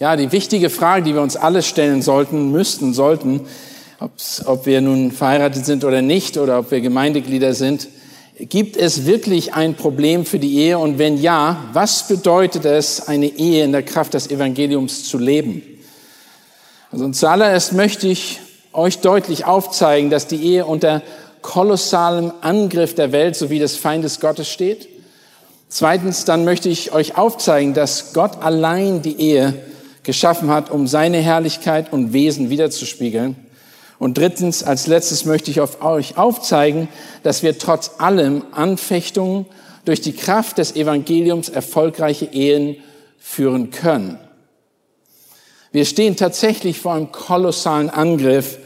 Ja, die wichtige Frage, die wir uns alle stellen sollten, müssten, sollten, ob wir nun verheiratet sind oder nicht oder ob wir Gemeindeglieder sind, gibt es wirklich ein Problem für die Ehe? Und wenn ja, was bedeutet es, eine Ehe in der Kraft des Evangeliums zu leben? Also zuallererst möchte ich euch deutlich aufzeigen, dass die Ehe unter kolossalem Angriff der Welt sowie des Feindes Gottes steht. Zweitens, dann möchte ich euch aufzeigen, dass Gott allein die Ehe geschaffen hat, um seine Herrlichkeit und Wesen wiederzuspiegeln. Und drittens, als letztes möchte ich auf euch aufzeigen, dass wir trotz allem Anfechtungen durch die Kraft des Evangeliums erfolgreiche Ehen führen können. Wir stehen tatsächlich vor einem kolossalen Angriff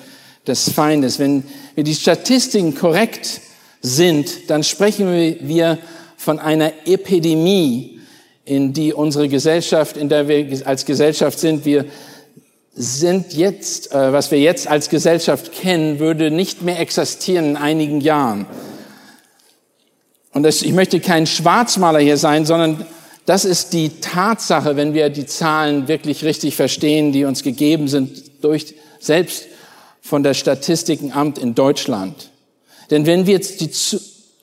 des Feindes. Wenn wir die Statistiken korrekt sind, dann sprechen wir von einer Epidemie in die unsere Gesellschaft, in der wir als Gesellschaft sind, wir sind jetzt, äh, was wir jetzt als Gesellschaft kennen, würde nicht mehr existieren in einigen Jahren. Und das, ich möchte kein Schwarzmaler hier sein, sondern das ist die Tatsache, wenn wir die Zahlen wirklich richtig verstehen, die uns gegeben sind durch selbst von der Statistikenamt in Deutschland. Denn wenn wir jetzt die,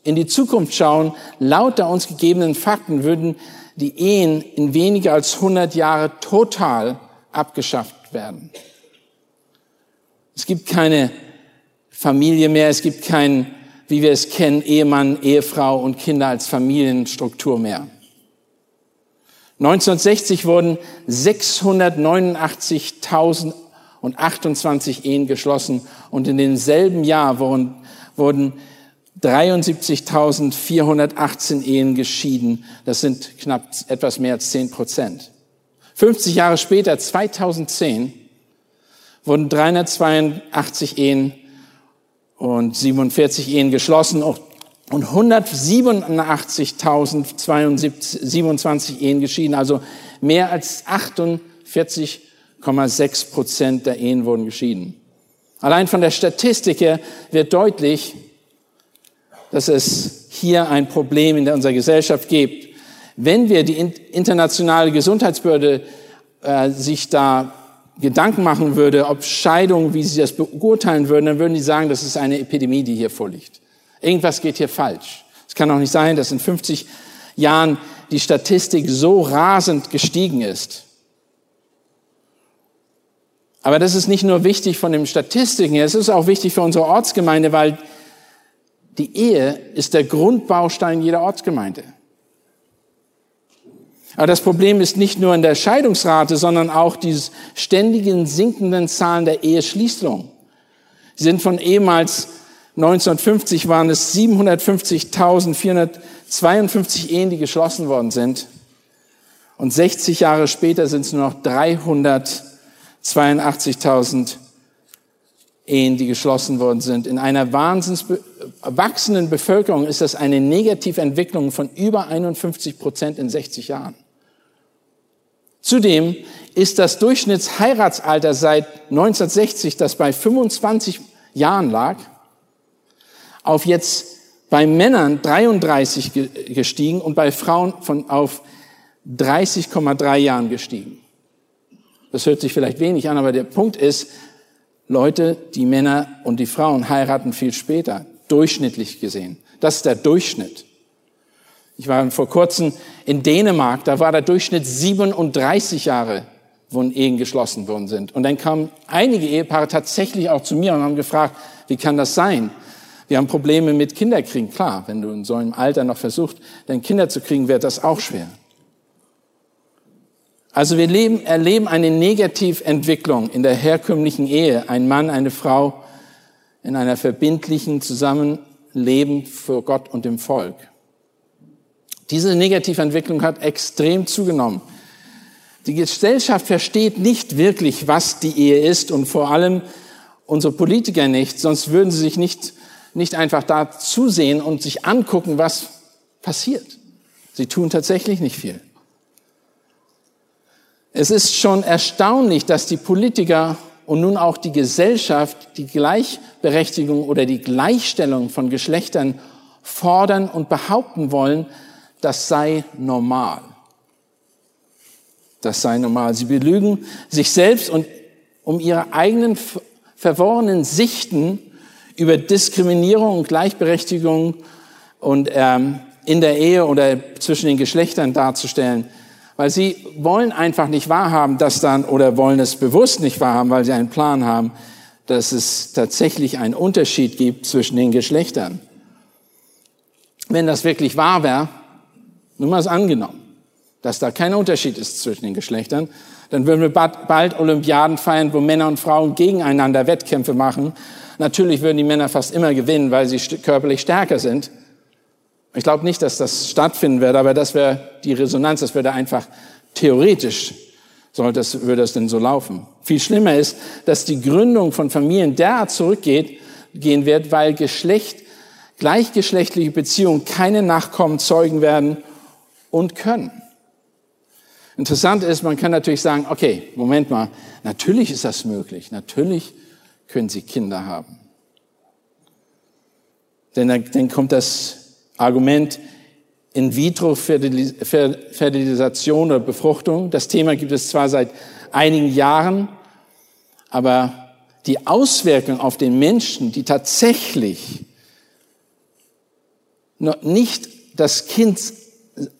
in die Zukunft schauen, laut der uns gegebenen Fakten würden die Ehen in weniger als 100 Jahre total abgeschafft werden. Es gibt keine Familie mehr, es gibt kein, wie wir es kennen, Ehemann, Ehefrau und Kinder als Familienstruktur mehr. 1960 wurden 689.028 Ehen geschlossen und in demselben Jahr wurden, wurden 73.418 Ehen geschieden. Das sind knapp etwas mehr als 10 Prozent. 50 Jahre später, 2010, wurden 382 Ehen und 47 Ehen geschlossen und 187.027 Ehen geschieden. Also mehr als 48,6 Prozent der Ehen wurden geschieden. Allein von der Statistik her wird deutlich, dass es hier ein Problem in unserer Gesellschaft gibt. Wenn wir die internationale Gesundheitsbehörde äh, sich da Gedanken machen würde, ob Scheidungen, wie sie das beurteilen würden, dann würden die sagen, das ist eine Epidemie, die hier vorliegt. Irgendwas geht hier falsch. Es kann auch nicht sein, dass in 50 Jahren die Statistik so rasend gestiegen ist. Aber das ist nicht nur wichtig von den Statistiken es ist auch wichtig für unsere Ortsgemeinde, weil die Ehe ist der Grundbaustein jeder Ortsgemeinde. Aber das Problem ist nicht nur in der Scheidungsrate, sondern auch die ständigen sinkenden Zahlen der Eheschließung. Sie sind von ehemals 1950 waren es 750.452 Ehen, die geschlossen worden sind. Und 60 Jahre später sind es nur noch 382.000 Ehen, die geschlossen worden sind. In einer wahnsinns wachsenden Bevölkerung ist das eine Negativentwicklung von über 51 Prozent in 60 Jahren. Zudem ist das Durchschnittsheiratsalter seit 1960, das bei 25 Jahren lag, auf jetzt bei Männern 33 gestiegen und bei Frauen von auf 30,3 Jahren gestiegen. Das hört sich vielleicht wenig an, aber der Punkt ist, Leute, die Männer und die Frauen heiraten viel später, durchschnittlich gesehen. Das ist der Durchschnitt. Ich war vor kurzem in Dänemark, da war der Durchschnitt 37 Jahre, wo Ehen geschlossen worden sind. Und dann kamen einige Ehepaare tatsächlich auch zu mir und haben gefragt, wie kann das sein? Wir haben Probleme mit Kinderkriegen. Klar, wenn du in so einem Alter noch versuchst, deine Kinder zu kriegen, wird das auch schwer. Also wir leben, erleben eine Negativentwicklung in der herkömmlichen Ehe. Ein Mann, eine Frau in einer verbindlichen Zusammenleben für Gott und dem Volk. Diese Negativentwicklung hat extrem zugenommen. Die Gesellschaft versteht nicht wirklich, was die Ehe ist und vor allem unsere Politiker nicht, sonst würden sie sich nicht, nicht einfach da zusehen und sich angucken, was passiert. Sie tun tatsächlich nicht viel. Es ist schon erstaunlich, dass die Politiker und nun auch die Gesellschaft die Gleichberechtigung oder die Gleichstellung von Geschlechtern fordern und behaupten wollen, das sei normal. Das sei normal. Sie belügen sich selbst und um ihre eigenen verworrenen Sichten über Diskriminierung und Gleichberechtigung und ähm, in der Ehe oder zwischen den Geschlechtern darzustellen. Weil sie wollen einfach nicht wahrhaben, dass dann, oder wollen es bewusst nicht wahrhaben, weil sie einen Plan haben, dass es tatsächlich einen Unterschied gibt zwischen den Geschlechtern. Wenn das wirklich wahr wäre, nur mal es angenommen, dass da kein Unterschied ist zwischen den Geschlechtern, dann würden wir bald Olympiaden feiern, wo Männer und Frauen gegeneinander Wettkämpfe machen. Natürlich würden die Männer fast immer gewinnen, weil sie körperlich stärker sind. Ich glaube nicht, dass das stattfinden wird, aber das wäre die Resonanz, das würde einfach theoretisch, sollte das, würde das denn so laufen. Viel schlimmer ist, dass die Gründung von Familien derart zurückgeht, gehen wird, weil Geschlecht, gleichgeschlechtliche Beziehungen keine Nachkommen zeugen werden und können. Interessant ist, man kann natürlich sagen, okay, Moment mal, natürlich ist das möglich, natürlich können Sie Kinder haben. Denn dann kommt das Argument In-vitro-Fertilisation oder Befruchtung. Das Thema gibt es zwar seit einigen Jahren, aber die Auswirkung auf den Menschen, die tatsächlich nicht das Kind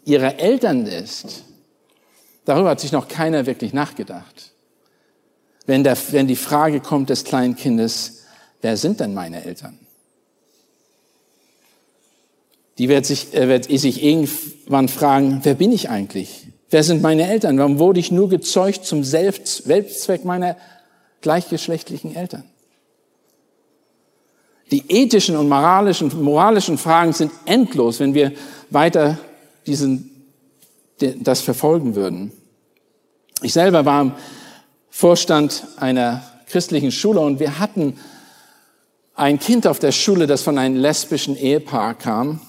ihrer Eltern ist, darüber hat sich noch keiner wirklich nachgedacht. Wenn, der, wenn die Frage kommt des kleinen Kindes, wer sind denn meine Eltern? Die wird sich, äh, wird sich irgendwann fragen, wer bin ich eigentlich? Wer sind meine Eltern? Warum wurde ich nur gezeugt zum Selbstzweck meiner gleichgeschlechtlichen Eltern? Die ethischen und moralischen, moralischen Fragen sind endlos, wenn wir weiter diesen, das verfolgen würden. Ich selber war im Vorstand einer christlichen Schule und wir hatten ein Kind auf der Schule, das von einem lesbischen Ehepaar kam.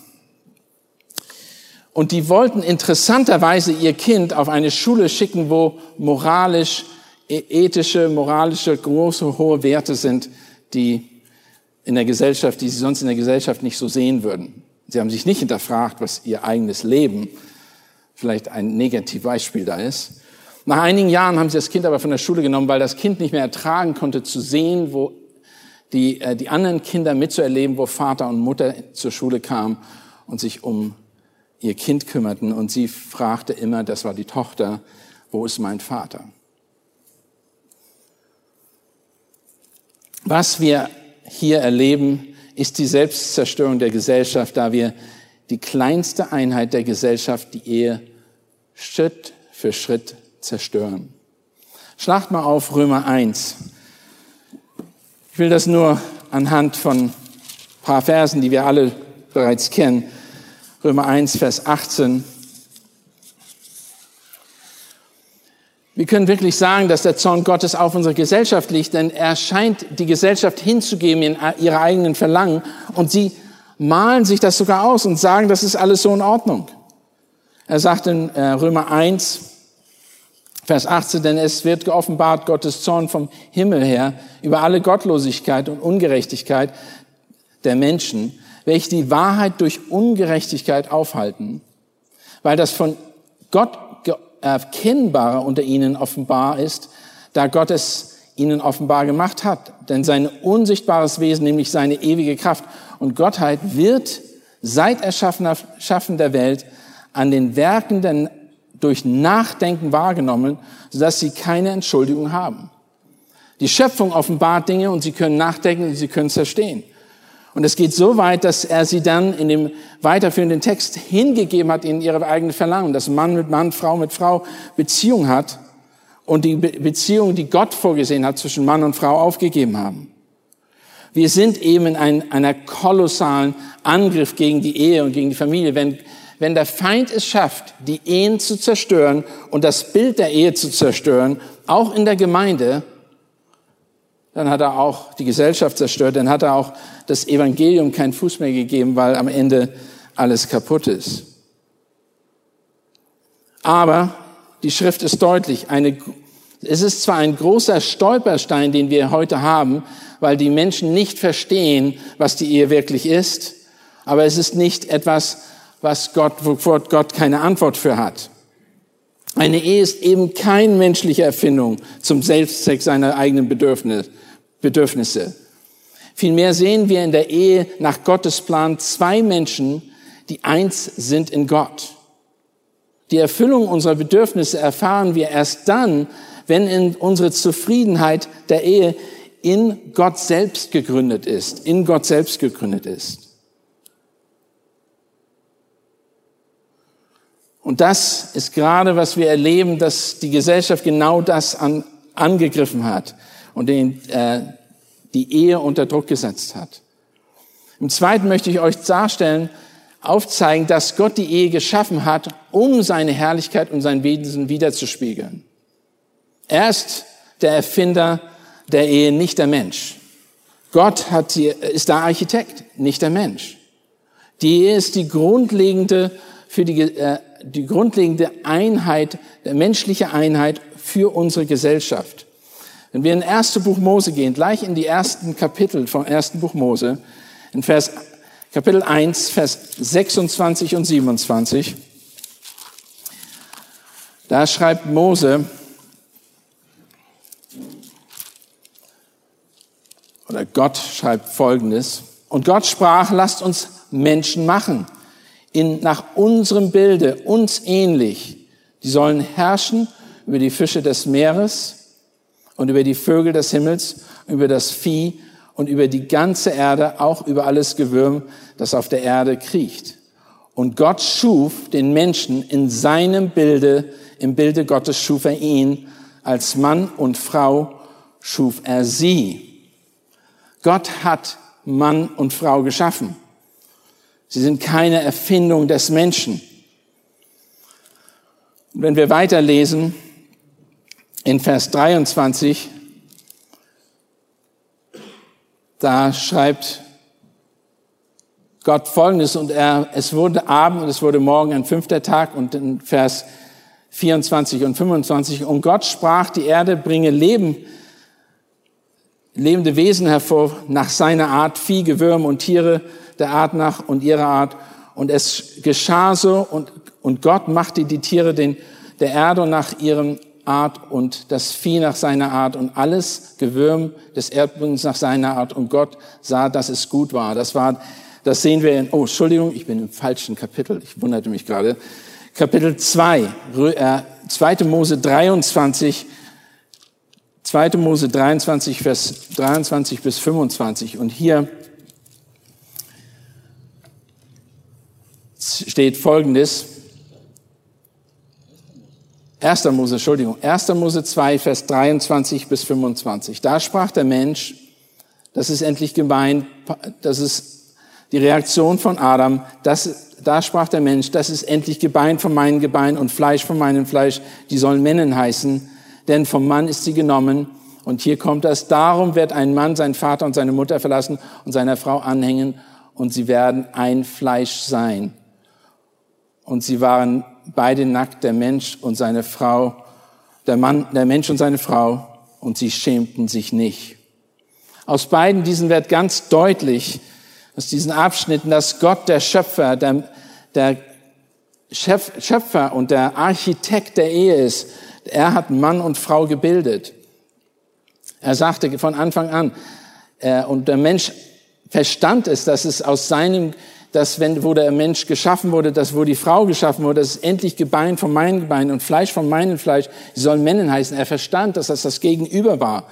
Und die wollten interessanterweise ihr Kind auf eine Schule schicken, wo moralisch, e-, ethische, moralische, große, hohe Werte sind, die in der Gesellschaft, die sie sonst in der Gesellschaft nicht so sehen würden. Sie haben sich nicht hinterfragt, was ihr eigenes Leben vielleicht ein Negativbeispiel da ist. Nach einigen Jahren haben sie das Kind aber von der Schule genommen, weil das Kind nicht mehr ertragen konnte zu sehen, wo die, äh, die anderen Kinder mitzuerleben, wo Vater und Mutter zur Schule kamen und sich um ihr Kind kümmerten und sie fragte immer, das war die Tochter, wo ist mein Vater? Was wir hier erleben, ist die Selbstzerstörung der Gesellschaft, da wir die kleinste Einheit der Gesellschaft, die Ehe, Schritt für Schritt zerstören. Schlacht mal auf Römer 1. Ich will das nur anhand von paar Versen, die wir alle bereits kennen, Römer 1, Vers 18. Wir können wirklich sagen, dass der Zorn Gottes auf unsere Gesellschaft liegt, denn er scheint die Gesellschaft hinzugeben in ihre eigenen Verlangen und sie malen sich das sogar aus und sagen, das ist alles so in Ordnung. Er sagt in äh, Römer 1, Vers 18, denn es wird geoffenbart Gottes Zorn vom Himmel her über alle Gottlosigkeit und Ungerechtigkeit der Menschen, welche die Wahrheit durch Ungerechtigkeit aufhalten, weil das von Gott erkennbare unter ihnen offenbar ist, da Gott es ihnen offenbar gemacht hat. Denn sein unsichtbares Wesen, nämlich seine ewige Kraft und Gottheit, wird seit Erschaffen der Welt an den Werken der, durch Nachdenken wahrgenommen, sodass sie keine Entschuldigung haben. Die Schöpfung offenbart Dinge und sie können nachdenken und sie können es verstehen. Und es geht so weit, dass er sie dann in dem weiterführenden Text hingegeben hat in ihre eigene Verlangen, dass Mann mit Mann, Frau mit Frau Beziehung hat und die Beziehung, die Gott vorgesehen hat, zwischen Mann und Frau aufgegeben haben. Wir sind eben in ein, einer kolossalen Angriff gegen die Ehe und gegen die Familie, wenn, wenn der Feind es schafft, die Ehen zu zerstören und das Bild der Ehe zu zerstören, auch in der Gemeinde, dann hat er auch die Gesellschaft zerstört, dann hat er auch das Evangelium keinen Fuß mehr gegeben, weil am Ende alles kaputt ist. Aber die Schrift ist deutlich. Eine, es ist zwar ein großer Stolperstein, den wir heute haben, weil die Menschen nicht verstehen, was die Ehe wirklich ist, aber es ist nicht etwas, was Gott, wo Gott keine Antwort für hat. Eine Ehe ist eben keine menschliche Erfindung zum Selbstzweck seiner eigenen Bedürfnisse. Vielmehr sehen wir in der Ehe nach Gottes Plan zwei Menschen, die eins sind in Gott. Die Erfüllung unserer Bedürfnisse erfahren wir erst dann, wenn in unsere Zufriedenheit der Ehe in Gott selbst gegründet ist, in Gott selbst gegründet ist. Und das ist gerade, was wir erleben, dass die Gesellschaft genau das an, angegriffen hat und den, äh, die Ehe unter Druck gesetzt hat. Im Zweiten möchte ich euch darstellen, aufzeigen, dass Gott die Ehe geschaffen hat, um seine Herrlichkeit und sein Wesen wiederzuspiegeln. Er ist der Erfinder der Ehe, nicht der Mensch. Gott hat die, ist der Architekt, nicht der Mensch. Die Ehe ist die grundlegende, für die, äh, die grundlegende Einheit, der menschliche Einheit für unsere Gesellschaft. Wenn wir in das erste Buch Mose gehen, gleich in die ersten Kapitel vom ersten Buch Mose, in Vers, Kapitel 1, Vers 26 und 27, da schreibt Mose, oder Gott schreibt Folgendes, und Gott sprach, lasst uns Menschen machen, in, nach unserem Bilde, uns ähnlich. Die sollen herrschen über die Fische des Meeres und über die Vögel des Himmels, über das Vieh und über die ganze Erde, auch über alles Gewürm, das auf der Erde kriecht. Und Gott schuf den Menschen in seinem Bilde, im Bilde Gottes schuf er ihn, als Mann und Frau schuf er sie. Gott hat Mann und Frau geschaffen. Sie sind keine Erfindung des Menschen. Und wenn wir weiterlesen, in Vers 23, da schreibt Gott Folgendes und er, es wurde Abend und es wurde Morgen ein fünfter Tag und in Vers 24 und 25 und Gott sprach, die Erde bringe Leben, lebende Wesen hervor nach seiner Art, Vieh, Gewürm und Tiere der Art nach und ihrer Art und es geschah so und, und Gott machte die Tiere den, der Erde nach ihrem Art und das Vieh nach seiner Art und alles Gewürm des Erdbodens nach seiner Art. Und Gott sah, dass es gut war. Das war, das sehen wir in, oh, Entschuldigung, ich bin im falschen Kapitel. Ich wunderte mich gerade. Kapitel 2, äh, 2. Mose 23, 2. Mose 23, Vers 23 bis 25. Und hier steht Folgendes. 1. Mose, Entschuldigung, 1. Mose 2, Vers 23 bis 25. Da sprach der Mensch, das ist endlich gemeint, das ist die Reaktion von Adam, das, da sprach der Mensch, das ist endlich Gebein von meinem Gebein und Fleisch von meinem Fleisch, die sollen Männen heißen, denn vom Mann ist sie genommen. Und hier kommt das, darum wird ein Mann seinen Vater und seine Mutter verlassen und seiner Frau anhängen und sie werden ein Fleisch sein. Und sie waren beide nackt, der Mensch und seine Frau, der Mann, der Mensch und seine Frau, und sie schämten sich nicht. Aus beiden diesen wird ganz deutlich, aus diesen Abschnitten, dass Gott der Schöpfer, der, der Schöpfer und der Architekt der Ehe ist. Er hat Mann und Frau gebildet. Er sagte von Anfang an, äh, und der Mensch verstand es, dass es aus seinem dass wenn, wo der Mensch geschaffen wurde, dass wo die Frau geschaffen wurde, dass endlich Gebein von meinem Gebein und Fleisch von meinem Fleisch, sie sollen Männen heißen. Er verstand, dass das das Gegenüber war.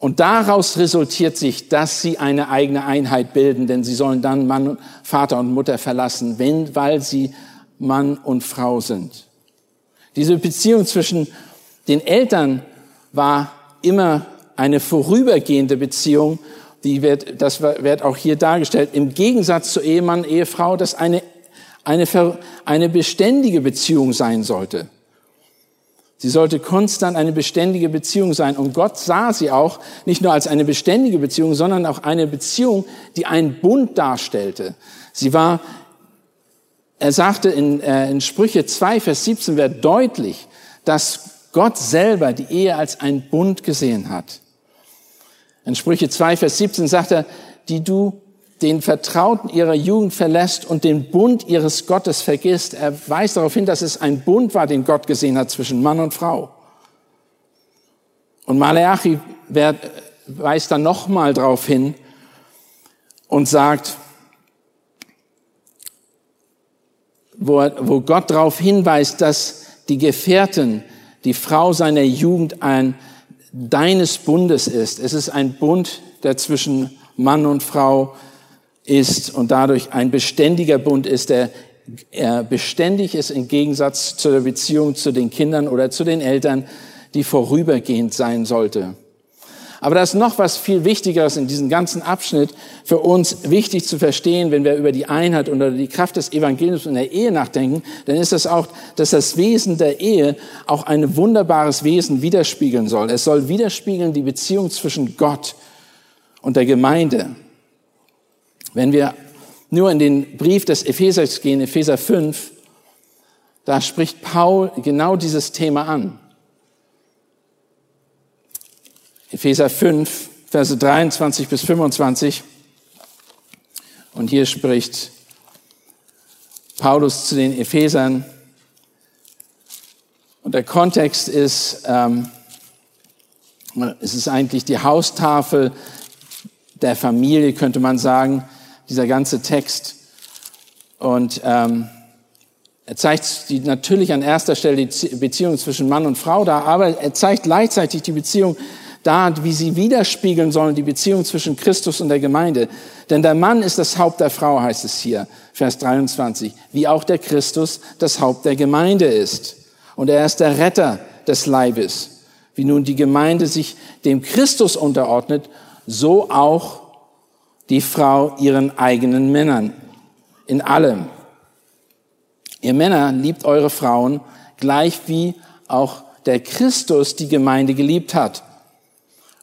Und daraus resultiert sich, dass sie eine eigene Einheit bilden, denn sie sollen dann Mann, Vater und Mutter verlassen, wenn, weil sie Mann und Frau sind. Diese Beziehung zwischen den Eltern war immer eine vorübergehende Beziehung die wird, das wird auch hier dargestellt, im Gegensatz zu Ehemann, Ehefrau, dass eine, eine, eine beständige Beziehung sein sollte. Sie sollte konstant eine beständige Beziehung sein. Und Gott sah sie auch nicht nur als eine beständige Beziehung, sondern auch eine Beziehung, die einen Bund darstellte. Sie war, er sagte in, äh, in Sprüche 2, Vers 17, wird deutlich, dass Gott selber die Ehe als einen Bund gesehen hat. In Sprüche 2, Vers 17 sagt er, die du den Vertrauten ihrer Jugend verlässt und den Bund ihres Gottes vergisst. Er weist darauf hin, dass es ein Bund war, den Gott gesehen hat zwischen Mann und Frau. Und Maleachi weist dann nochmal darauf hin und sagt, wo, wo Gott darauf hinweist, dass die Gefährten, die Frau seiner Jugend ein deines Bundes ist. Es ist ein Bund, der zwischen Mann und Frau ist und dadurch ein beständiger Bund ist, der beständig ist im Gegensatz zu der Beziehung zu den Kindern oder zu den Eltern, die vorübergehend sein sollte. Aber da ist noch was viel Wichtigeres in diesem ganzen Abschnitt für uns wichtig zu verstehen, wenn wir über die Einheit oder die Kraft des Evangeliums in der Ehe nachdenken, dann ist das auch, dass das Wesen der Ehe auch ein wunderbares Wesen widerspiegeln soll. Es soll widerspiegeln die Beziehung zwischen Gott und der Gemeinde. Wenn wir nur in den Brief des Ephesers gehen, Epheser 5, da spricht Paul genau dieses Thema an. Epheser 5, Verse 23 bis 25. Und hier spricht Paulus zu den Ephesern. Und der Kontext ist, ähm, es ist eigentlich die Haustafel der Familie, könnte man sagen dieser ganze Text. Und ähm, er zeigt die, natürlich an erster Stelle die Beziehung zwischen Mann und Frau da, aber er zeigt gleichzeitig die Beziehung da, wie sie widerspiegeln sollen, die Beziehung zwischen Christus und der Gemeinde. Denn der Mann ist das Haupt der Frau, heißt es hier, Vers 23, wie auch der Christus das Haupt der Gemeinde ist. Und er ist der Retter des Leibes. Wie nun die Gemeinde sich dem Christus unterordnet, so auch die Frau ihren eigenen Männern. In allem. Ihr Männer liebt eure Frauen gleich wie auch der Christus die Gemeinde geliebt hat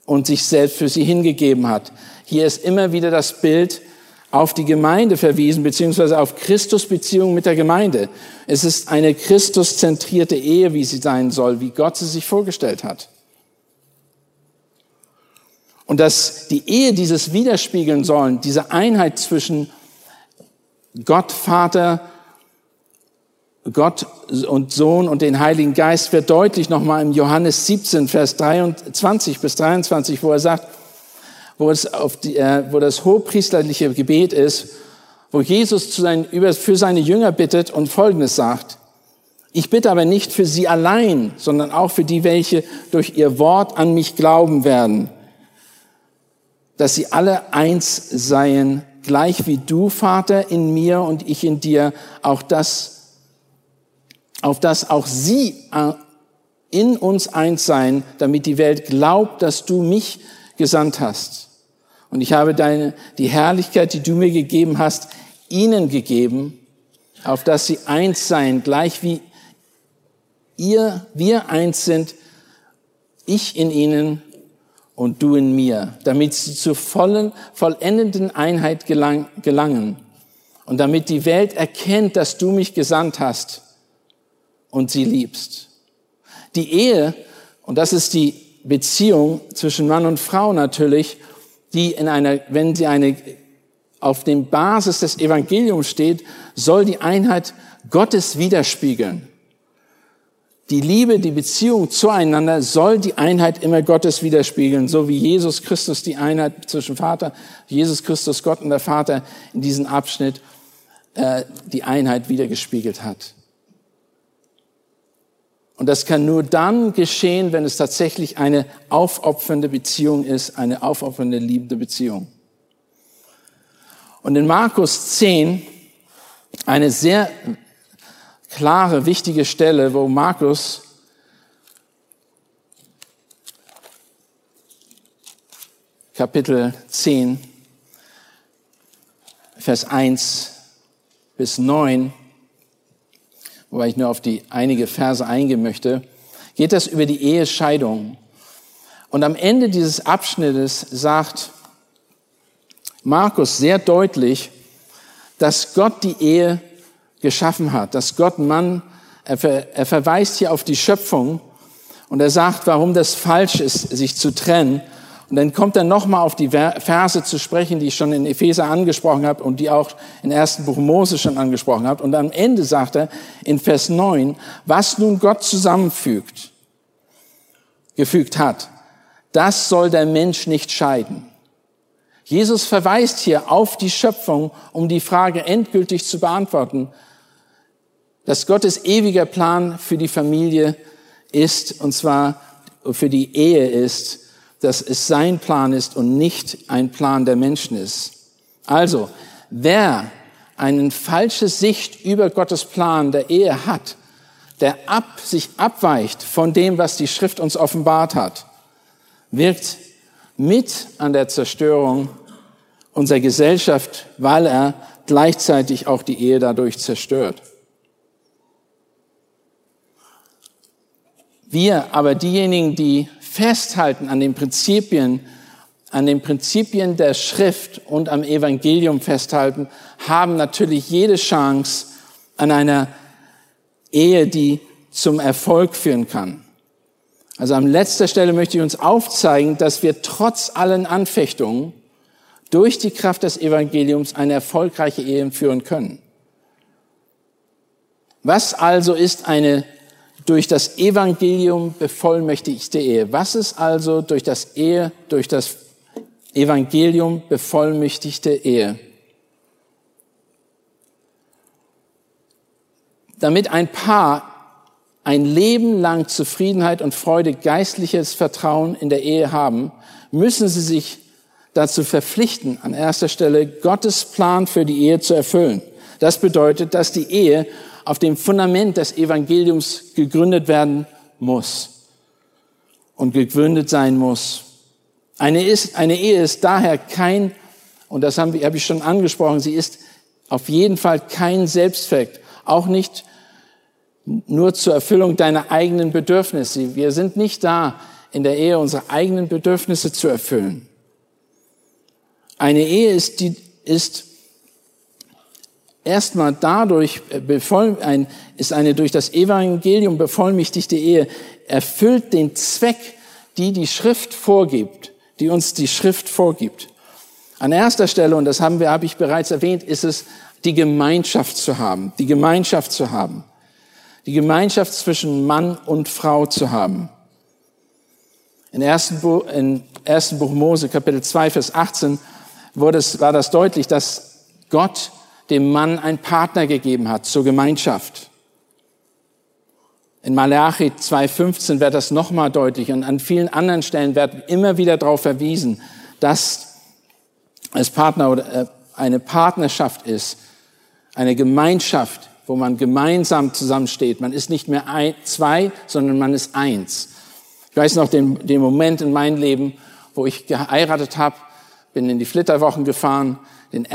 und sich selbst für sie hingegeben hat. Hier ist immer wieder das Bild auf die Gemeinde verwiesen, beziehungsweise auf Christus Beziehung mit der Gemeinde. Es ist eine Christuszentrierte Ehe, wie sie sein soll, wie Gott sie sich vorgestellt hat. Und dass die Ehe dieses widerspiegeln sollen, diese Einheit zwischen Gott, Vater, Gott und Sohn und den Heiligen Geist wird deutlich nochmal im Johannes 17, Vers 23 bis 23, wo er sagt, wo, es auf die, äh, wo das hochpriesterliche Gebet ist, wo Jesus zu seinen, für seine Jünger bittet und Folgendes sagt. Ich bitte aber nicht für sie allein, sondern auch für die, welche durch ihr Wort an mich glauben werden dass sie alle eins seien, gleich wie du, Vater, in mir und ich in dir, auch das, auf das auch sie äh, in uns eins seien, damit die Welt glaubt, dass du mich gesandt hast. Und ich habe deine, die Herrlichkeit, die du mir gegeben hast, ihnen gegeben, auf dass sie eins seien, gleich wie ihr, wir eins sind, ich in ihnen und du in mir, damit sie zur vollen, vollendenden Einheit gelang, gelangen und damit die Welt erkennt, dass du mich gesandt hast und sie liebst. Die Ehe, und das ist die Beziehung zwischen Mann und Frau natürlich, die in einer, wenn sie eine auf dem Basis des Evangeliums steht, soll die Einheit Gottes widerspiegeln. Die Liebe, die Beziehung zueinander soll die Einheit immer Gottes widerspiegeln, so wie Jesus Christus die Einheit zwischen Vater, Jesus Christus, Gott und der Vater in diesem Abschnitt äh, die Einheit wiedergespiegelt hat. Und das kann nur dann geschehen, wenn es tatsächlich eine aufopfernde Beziehung ist, eine aufopfernde, liebende Beziehung. Und in Markus 10, eine sehr klare, wichtige Stelle, wo Markus Kapitel 10, Vers 1 bis 9 wobei ich nur auf die einige Verse eingehen möchte, geht das über die Ehescheidung. Und am Ende dieses Abschnittes sagt Markus sehr deutlich, dass Gott die Ehe geschaffen hat, dass Gott Mann, er, ver, er verweist hier auf die Schöpfung und er sagt, warum das falsch ist, sich zu trennen. Und dann kommt er nochmal auf die Verse zu sprechen, die ich schon in Epheser angesprochen habe und die auch im ersten Buch Mose schon angesprochen habe. Und am Ende sagt er in Vers 9, was nun Gott zusammenfügt, gefügt hat, das soll der Mensch nicht scheiden. Jesus verweist hier auf die Schöpfung, um die Frage endgültig zu beantworten, dass Gottes ewiger Plan für die Familie ist, und zwar für die Ehe ist, dass es sein Plan ist und nicht ein Plan der Menschen ist. Also, wer eine falsche Sicht über Gottes Plan der Ehe hat, der ab, sich abweicht von dem, was die Schrift uns offenbart hat, wirkt mit an der Zerstörung unserer Gesellschaft, weil er gleichzeitig auch die Ehe dadurch zerstört. Wir aber diejenigen, die festhalten an den Prinzipien, an den Prinzipien der Schrift und am Evangelium festhalten, haben natürlich jede Chance an einer Ehe, die zum Erfolg führen kann. Also an letzter Stelle möchte ich uns aufzeigen, dass wir trotz allen Anfechtungen durch die Kraft des Evangeliums eine erfolgreiche Ehe führen können. Was also ist eine durch das Evangelium bevollmächtigte Ehe. Was ist also durch das Ehe, durch das Evangelium bevollmächtigte Ehe? Damit ein Paar ein Leben lang Zufriedenheit und Freude, geistliches Vertrauen in der Ehe haben, müssen sie sich dazu verpflichten, an erster Stelle Gottes Plan für die Ehe zu erfüllen. Das bedeutet, dass die Ehe auf dem Fundament des Evangeliums gegründet werden muss und gegründet sein muss. Eine, ist, eine Ehe ist daher kein, und das habe hab ich schon angesprochen, sie ist auf jeden Fall kein Selbstzweck, auch nicht nur zur Erfüllung deiner eigenen Bedürfnisse. Wir sind nicht da, in der Ehe unsere eigenen Bedürfnisse zu erfüllen. Eine Ehe ist, die, ist erstmal dadurch bevoll, ein, ist eine durch das Evangelium bevollmächtigte Ehe, erfüllt den Zweck, die die Schrift vorgibt, die uns die Schrift vorgibt. An erster Stelle, und das haben wir, habe ich bereits erwähnt, ist es, die Gemeinschaft zu haben, die Gemeinschaft zu haben, die Gemeinschaft zwischen Mann und Frau zu haben. In ersten Buch, Mose, Kapitel 2, Vers 18, wurde es, war das deutlich, dass Gott dem Mann einen Partner gegeben hat zur Gemeinschaft. In Malachi 2,15 wird das nochmal deutlich und an vielen anderen Stellen wird immer wieder darauf verwiesen, dass es Partner oder äh, eine Partnerschaft ist, eine Gemeinschaft, wo man gemeinsam zusammensteht. Man ist nicht mehr ein, zwei, sondern man ist eins. Ich weiß noch den, den Moment in meinem Leben, wo ich geheiratet habe, bin in die Flitterwochen gefahren, den,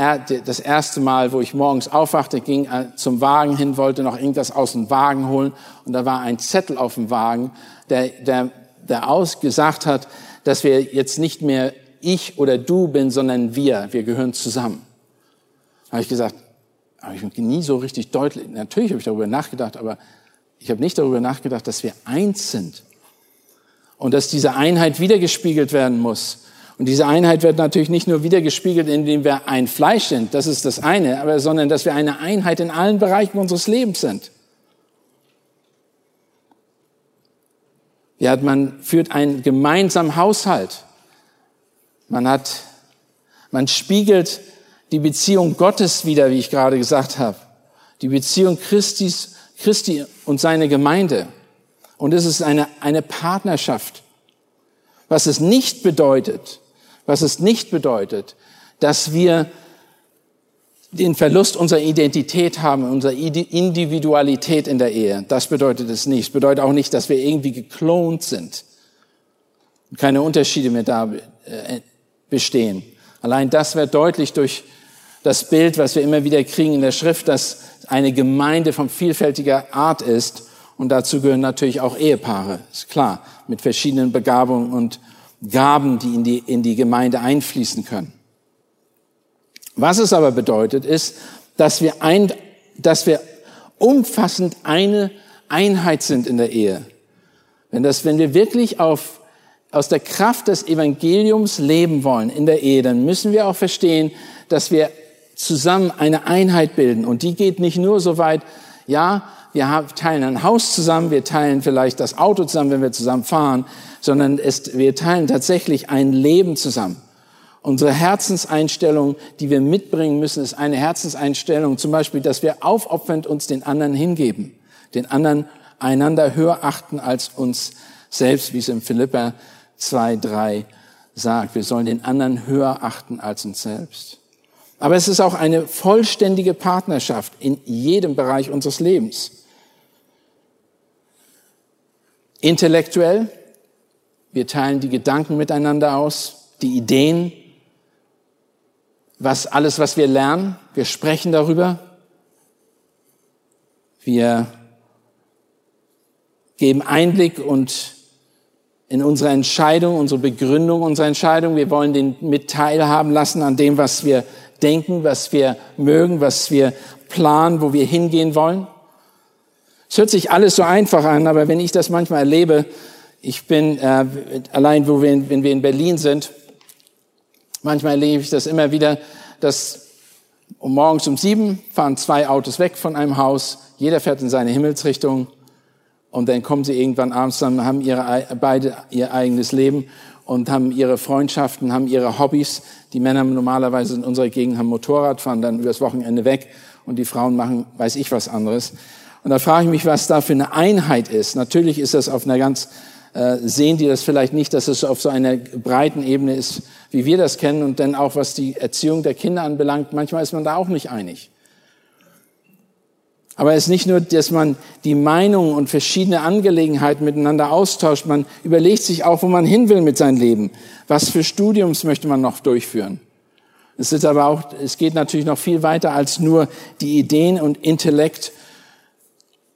das erste Mal, wo ich morgens aufwachte, ging zum Wagen hin, wollte noch irgendwas aus dem Wagen holen und da war ein Zettel auf dem Wagen, der, der, der ausgesagt hat, dass wir jetzt nicht mehr ich oder du bin, sondern wir. Wir gehören zusammen. Da habe ich gesagt, habe ich nie so richtig deutlich, natürlich habe ich darüber nachgedacht, aber ich habe nicht darüber nachgedacht, dass wir eins sind und dass diese Einheit wiedergespiegelt werden muss und diese Einheit wird natürlich nicht nur wiedergespiegelt, indem wir ein Fleisch sind, das ist das eine, aber, sondern dass wir eine Einheit in allen Bereichen unseres Lebens sind. Ja, man führt einen gemeinsamen Haushalt. Man hat, man spiegelt die Beziehung Gottes wieder, wie ich gerade gesagt habe. Die Beziehung Christis, Christi und seine Gemeinde. Und es ist eine, eine Partnerschaft. Was es nicht bedeutet, was es nicht bedeutet, dass wir den Verlust unserer Identität haben, unserer Individualität in der Ehe. Das bedeutet es nicht. Bedeutet auch nicht, dass wir irgendwie geklont sind. Keine Unterschiede mehr da äh, bestehen. Allein das wird deutlich durch, Das Bild, was wir immer wieder kriegen in der Schrift, dass eine Gemeinde von vielfältiger Art ist. Und dazu gehören natürlich auch Ehepaare, ist klar, mit verschiedenen Begabungen und Gaben, die in die, in die Gemeinde einfließen können. Was es aber bedeutet, ist, dass wir, ein, dass wir umfassend eine Einheit sind in der Ehe. Wenn, das, wenn wir wirklich auf, aus der Kraft des Evangeliums leben wollen in der Ehe, dann müssen wir auch verstehen, dass wir zusammen eine Einheit bilden. Und die geht nicht nur so weit, ja, wir teilen ein Haus zusammen, wir teilen vielleicht das Auto zusammen, wenn wir zusammen fahren, sondern es, wir teilen tatsächlich ein Leben zusammen. Unsere Herzenseinstellung, die wir mitbringen müssen, ist eine Herzenseinstellung, zum Beispiel, dass wir aufopfernd uns den anderen hingeben, den anderen einander höher achten als uns selbst, wie es im Philippa 2, 3 sagt. Wir sollen den anderen höher achten als uns selbst. Aber es ist auch eine vollständige Partnerschaft in jedem Bereich unseres Lebens. Intellektuell, wir teilen die Gedanken miteinander aus, die Ideen, was alles, was wir lernen. Wir sprechen darüber. Wir geben Einblick und in unsere Entscheidung, unsere Begründung unserer Entscheidung. Wir wollen den mit teilhaben lassen an dem, was wir denken, was wir mögen, was wir planen, wo wir hingehen wollen. Es hört sich alles so einfach an, aber wenn ich das manchmal erlebe, ich bin äh, allein, wo wir, wenn wir in Berlin sind, Manchmal erlebe ich das immer wieder, dass um morgens um sieben fahren zwei Autos weg von einem Haus, jeder fährt in seine Himmelsrichtung und dann kommen sie irgendwann abends, dann haben ihre, beide ihr eigenes Leben und haben ihre Freundschaften, haben ihre Hobbys. Die Männer normalerweise in unserer Gegend haben Motorrad, fahren dann übers Wochenende weg und die Frauen machen, weiß ich was anderes. Und da frage ich mich, was da für eine Einheit ist. Natürlich ist das auf einer ganz äh, sehen die das vielleicht nicht, dass es auf so einer breiten Ebene ist, wie wir das kennen. Und dann auch was die Erziehung der Kinder anbelangt, manchmal ist man da auch nicht einig. Aber es ist nicht nur, dass man die Meinungen und verschiedene Angelegenheiten miteinander austauscht, man überlegt sich auch, wo man hin will mit seinem Leben. Was für Studiums möchte man noch durchführen? Es ist aber auch, es geht natürlich noch viel weiter als nur die Ideen und Intellekt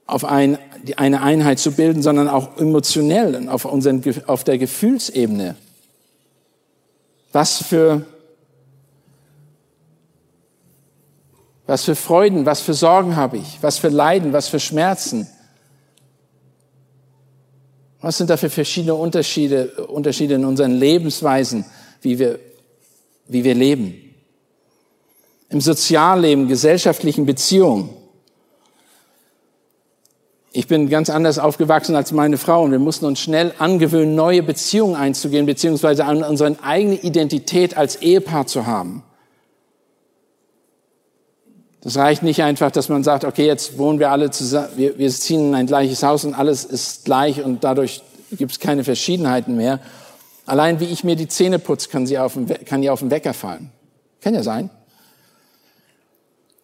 auf ein, eine Einheit zu bilden, sondern auch emotionell und auf, unseren, auf der Gefühlsebene. Was für, was für Freuden, was für Sorgen habe ich, was für Leiden, was für Schmerzen. Was sind da für verschiedene Unterschiede, Unterschiede in unseren Lebensweisen, wie wir, wie wir leben? Im Sozialleben, gesellschaftlichen Beziehungen. Ich bin ganz anders aufgewachsen als meine Frau und wir mussten uns schnell angewöhnen, neue Beziehungen einzugehen, beziehungsweise an unsere eigene Identität als Ehepaar zu haben. Das reicht nicht einfach, dass man sagt, okay, jetzt wohnen wir alle zusammen, wir, wir ziehen in ein gleiches Haus und alles ist gleich und dadurch gibt es keine Verschiedenheiten mehr. Allein wie ich mir die Zähne putze, kann, sie auf den, kann ihr auf den Wecker fallen. Kann ja sein.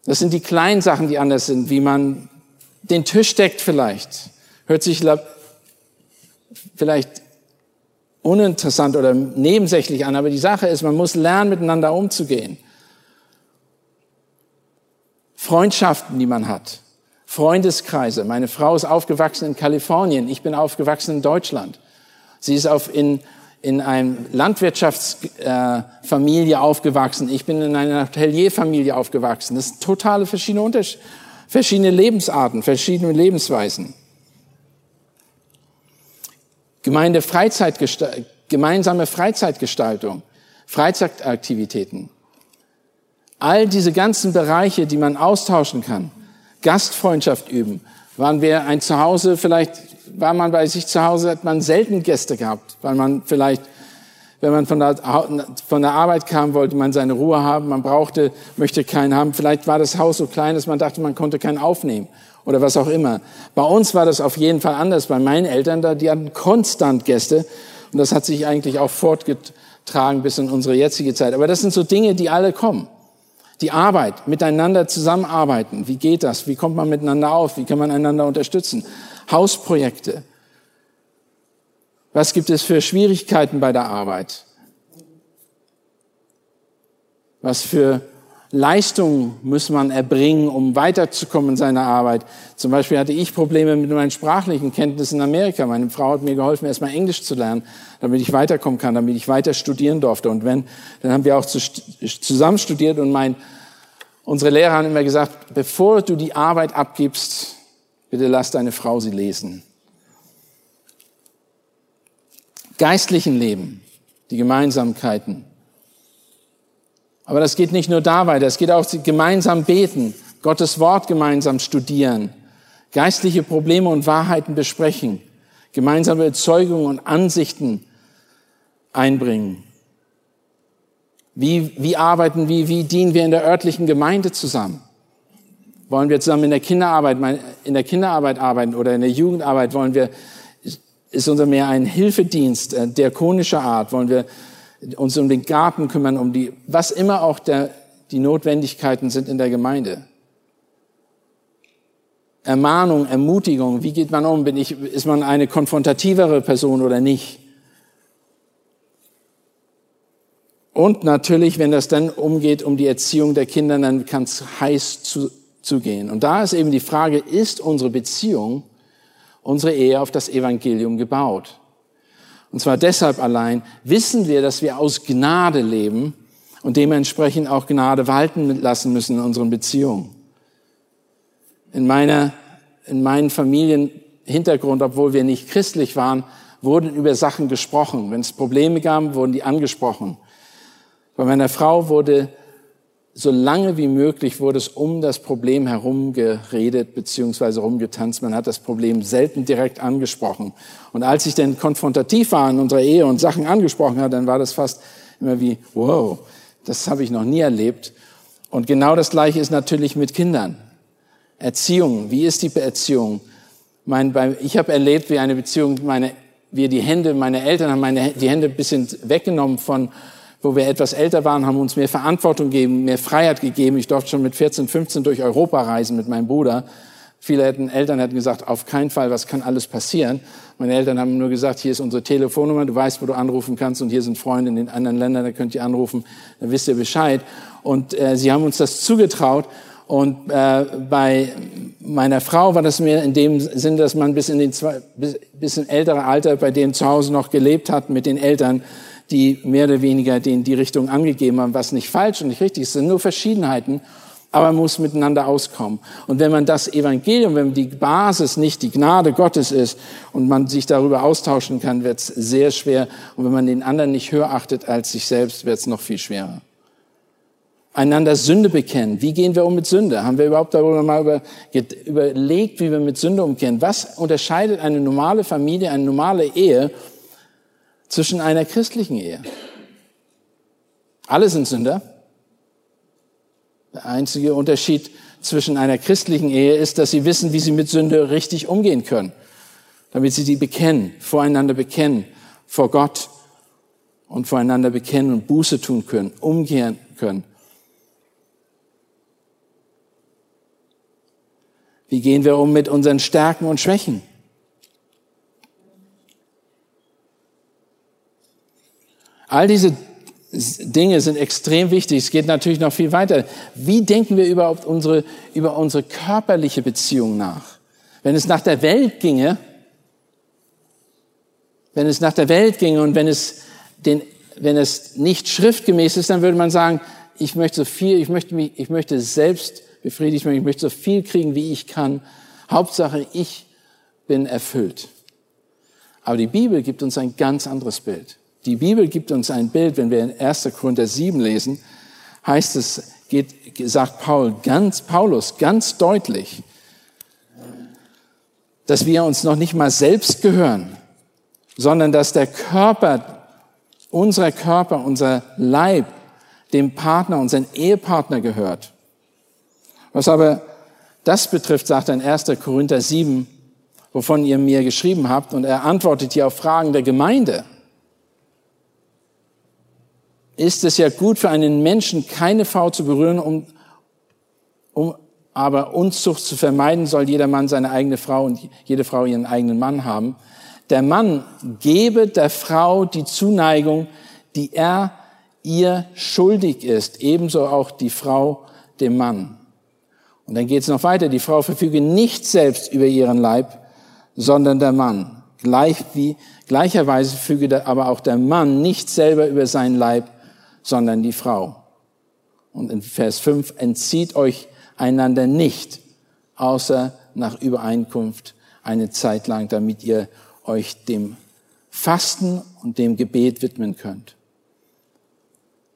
Das sind die kleinen Sachen, die anders sind, wie man den Tisch deckt vielleicht. Hört sich vielleicht uninteressant oder nebensächlich an, aber die Sache ist, man muss lernen, miteinander umzugehen. Freundschaften, die man hat. Freundeskreise. Meine Frau ist aufgewachsen in Kalifornien. Ich bin aufgewachsen in Deutschland. Sie ist auf in, in einer Landwirtschaftsfamilie aufgewachsen. Ich bin in einer Hotelierfamilie aufgewachsen. Das sind totale verschiedene Unterschiede verschiedene Lebensarten, verschiedene Lebensweisen. Gemeinde Freizeitgestaltung, gemeinsame Freizeitgestaltung, Freizeitaktivitäten. All diese ganzen Bereiche, die man austauschen kann. Gastfreundschaft üben. Waren wir ein Zuhause, vielleicht war man bei sich zu Hause, hat man selten Gäste gehabt, weil man vielleicht wenn man von der, von der Arbeit kam, wollte man seine Ruhe haben, man brauchte, möchte keinen haben. Vielleicht war das Haus so klein, dass man dachte, man konnte keinen aufnehmen oder was auch immer. Bei uns war das auf jeden Fall anders. Bei meinen Eltern, da, die hatten konstant Gäste und das hat sich eigentlich auch fortgetragen bis in unsere jetzige Zeit. Aber das sind so Dinge, die alle kommen. Die Arbeit, miteinander zusammenarbeiten. Wie geht das? Wie kommt man miteinander auf? Wie kann man einander unterstützen? Hausprojekte. Was gibt es für Schwierigkeiten bei der Arbeit? Was für Leistung muss man erbringen, um weiterzukommen in seiner Arbeit. Zum Beispiel hatte ich Probleme mit meinen sprachlichen Kenntnissen in Amerika. Meine Frau hat mir geholfen, erstmal Englisch zu lernen, damit ich weiterkommen kann, damit ich weiter studieren durfte. Und wenn, dann haben wir auch zusammen studiert und mein, unsere Lehrer haben immer gesagt, bevor du die Arbeit abgibst, bitte lass deine Frau sie lesen. Geistlichen Leben, die Gemeinsamkeiten, aber das geht nicht nur da weiter, es geht auch gemeinsam beten, Gottes Wort gemeinsam studieren, geistliche Probleme und Wahrheiten besprechen, gemeinsame Erzeugungen und Ansichten einbringen. Wie, wie arbeiten, wie, wie dienen wir in der örtlichen Gemeinde zusammen? Wollen wir zusammen in der Kinderarbeit, in der Kinderarbeit arbeiten oder in der Jugendarbeit? Wollen wir, ist unser mehr ein Hilfedienst äh, diakonischer Art? Wollen wir uns um den Garten kümmern, um die, was immer auch der, die Notwendigkeiten sind in der Gemeinde. Ermahnung, Ermutigung, wie geht man um? Bin ich, ist man eine konfrontativere Person oder nicht? Und natürlich, wenn das dann umgeht um die Erziehung der Kinder, dann kann es heiß zu, zugehen. Und da ist eben die Frage, ist unsere Beziehung, unsere Ehe auf das Evangelium gebaut? Und zwar deshalb allein wissen wir, dass wir aus Gnade leben und dementsprechend auch Gnade walten lassen müssen in unseren Beziehungen. In meiner, in meinem Familienhintergrund, obwohl wir nicht christlich waren, wurden über Sachen gesprochen. Wenn es Probleme gab, wurden die angesprochen. Bei meiner Frau wurde so lange wie möglich wurde es um das Problem herum geredet beziehungsweise rumgetanzt. Man hat das Problem selten direkt angesprochen. Und als ich dann konfrontativ war in unserer Ehe und Sachen angesprochen hat, dann war das fast immer wie, wow, das habe ich noch nie erlebt. Und genau das Gleiche ist natürlich mit Kindern. Erziehung, wie ist die Erziehung? Ich habe erlebt, wie eine Beziehung, meine, wie die Hände, meine Eltern haben meine, die Hände ein bisschen weggenommen von wo wir etwas älter waren, haben uns mehr Verantwortung gegeben, mehr Freiheit gegeben. Ich durfte schon mit 14, 15 durch Europa reisen mit meinem Bruder. Viele hätten, Eltern hätten gesagt, auf keinen Fall, was kann alles passieren? Meine Eltern haben nur gesagt, hier ist unsere Telefonnummer, du weißt, wo du anrufen kannst und hier sind Freunde in den anderen Ländern, da könnt ihr anrufen, dann wisst ihr Bescheid. Und äh, sie haben uns das zugetraut. Und äh, bei meiner Frau war das mehr in dem Sinn, dass man bis in den zwei, bis, bis in ältere Alter bei denen zu Hause noch gelebt hat mit den Eltern die mehr oder weniger den, die Richtung angegeben haben, was nicht falsch und nicht richtig ist. Es sind nur Verschiedenheiten, aber man muss miteinander auskommen. Und wenn man das Evangelium, wenn die Basis nicht die Gnade Gottes ist und man sich darüber austauschen kann, wird es sehr schwer. Und wenn man den anderen nicht höher achtet als sich selbst, wird es noch viel schwerer. Einander Sünde bekennen. Wie gehen wir um mit Sünde? Haben wir überhaupt darüber mal über, überlegt, wie wir mit Sünde umgehen? Was unterscheidet eine normale Familie, eine normale Ehe zwischen einer christlichen Ehe. Alle sind Sünder. Der einzige Unterschied zwischen einer christlichen Ehe ist, dass sie wissen, wie sie mit Sünde richtig umgehen können, damit sie die bekennen, voreinander bekennen, vor Gott und voreinander bekennen und Buße tun können, umkehren können. Wie gehen wir um mit unseren Stärken und Schwächen? All diese Dinge sind extrem wichtig. Es geht natürlich noch viel weiter. Wie denken wir überhaupt unsere, über unsere körperliche Beziehung nach? Wenn es nach der Welt ginge, wenn es nach der Welt ginge und wenn es, den, wenn es nicht schriftgemäß ist, dann würde man sagen, ich möchte so viel, ich möchte mich, ich möchte selbst befriedigt werden, ich möchte so viel kriegen, wie ich kann. Hauptsache, ich bin erfüllt. Aber die Bibel gibt uns ein ganz anderes Bild. Die Bibel gibt uns ein Bild, wenn wir in 1. Korinther 7 lesen, heißt es, geht, sagt Paul ganz, Paulus ganz deutlich, dass wir uns noch nicht mal selbst gehören, sondern dass der Körper, unser Körper, unser Leib dem Partner, unseren Ehepartner gehört. Was aber das betrifft, sagt er in 1. Korinther 7, wovon ihr mir geschrieben habt, und er antwortet hier auf Fragen der Gemeinde ist es ja gut für einen Menschen, keine Frau zu berühren, um, um aber Unzucht zu vermeiden, soll jeder Mann seine eigene Frau und jede Frau ihren eigenen Mann haben. Der Mann gebe der Frau die Zuneigung, die er ihr schuldig ist, ebenso auch die Frau dem Mann. Und dann geht es noch weiter. Die Frau verfüge nicht selbst über ihren Leib, sondern der Mann. Gleich wie, gleicherweise füge aber auch der Mann nicht selber über seinen Leib, sondern die Frau. Und in Vers 5, entzieht euch einander nicht, außer nach Übereinkunft eine Zeit lang, damit ihr euch dem Fasten und dem Gebet widmen könnt.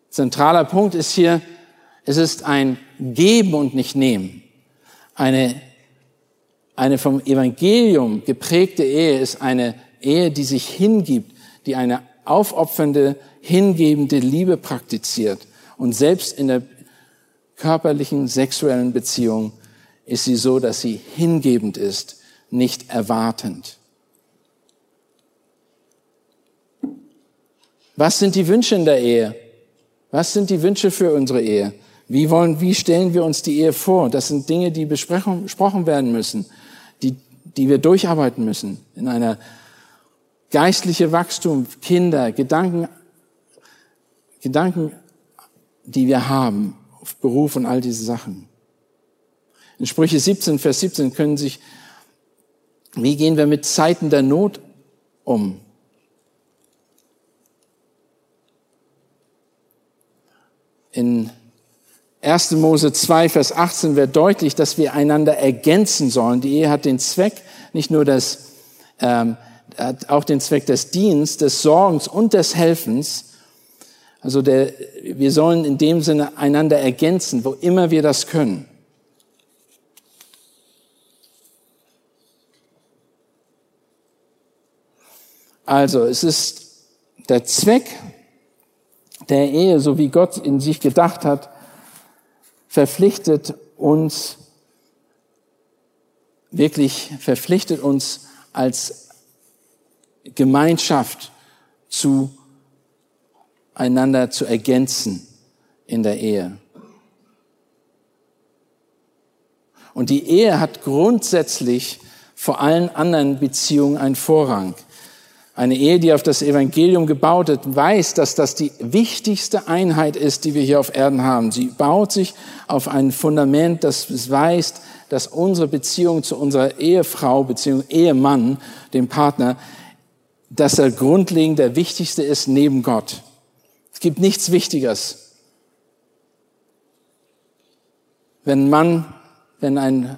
Zentraler Punkt ist hier, es ist ein Geben und nicht Nehmen. Eine, eine vom Evangelium geprägte Ehe ist eine Ehe, die sich hingibt, die eine aufopfernde, hingebende Liebe praktiziert. Und selbst in der körperlichen, sexuellen Beziehung ist sie so, dass sie hingebend ist, nicht erwartend. Was sind die Wünsche in der Ehe? Was sind die Wünsche für unsere Ehe? Wie wollen, wie stellen wir uns die Ehe vor? Das sind Dinge, die besprochen werden müssen, die, die wir durcharbeiten müssen in einer geistliche Wachstum, Kinder, Gedanken, Gedanken, die wir haben, auf Beruf und all diese Sachen. In Sprüche 17, Vers 17 können sich, wie gehen wir mit Zeiten der Not um? In 1. Mose 2, Vers 18 wird deutlich, dass wir einander ergänzen sollen. Die Ehe hat den Zweck, nicht nur das, ähm, hat auch den Zweck des Dienstes, des Sorgens und des Helfens. Also der, wir sollen in dem Sinne einander ergänzen, wo immer wir das können. Also es ist der Zweck der Ehe, so wie Gott in sich gedacht hat, verpflichtet uns, wirklich verpflichtet uns als Gemeinschaft zu einander zu ergänzen in der Ehe. Und die Ehe hat grundsätzlich vor allen anderen Beziehungen einen Vorrang. Eine Ehe, die auf das Evangelium gebaut ist, weiß, dass das die wichtigste Einheit ist, die wir hier auf Erden haben. Sie baut sich auf ein Fundament, das weist, dass unsere Beziehung zu unserer Ehefrau bzw. Ehemann, dem Partner, dass er grundlegend der wichtigste ist neben Gott. Es gibt nichts Wichtigeres. Wenn ein Mann, wenn ein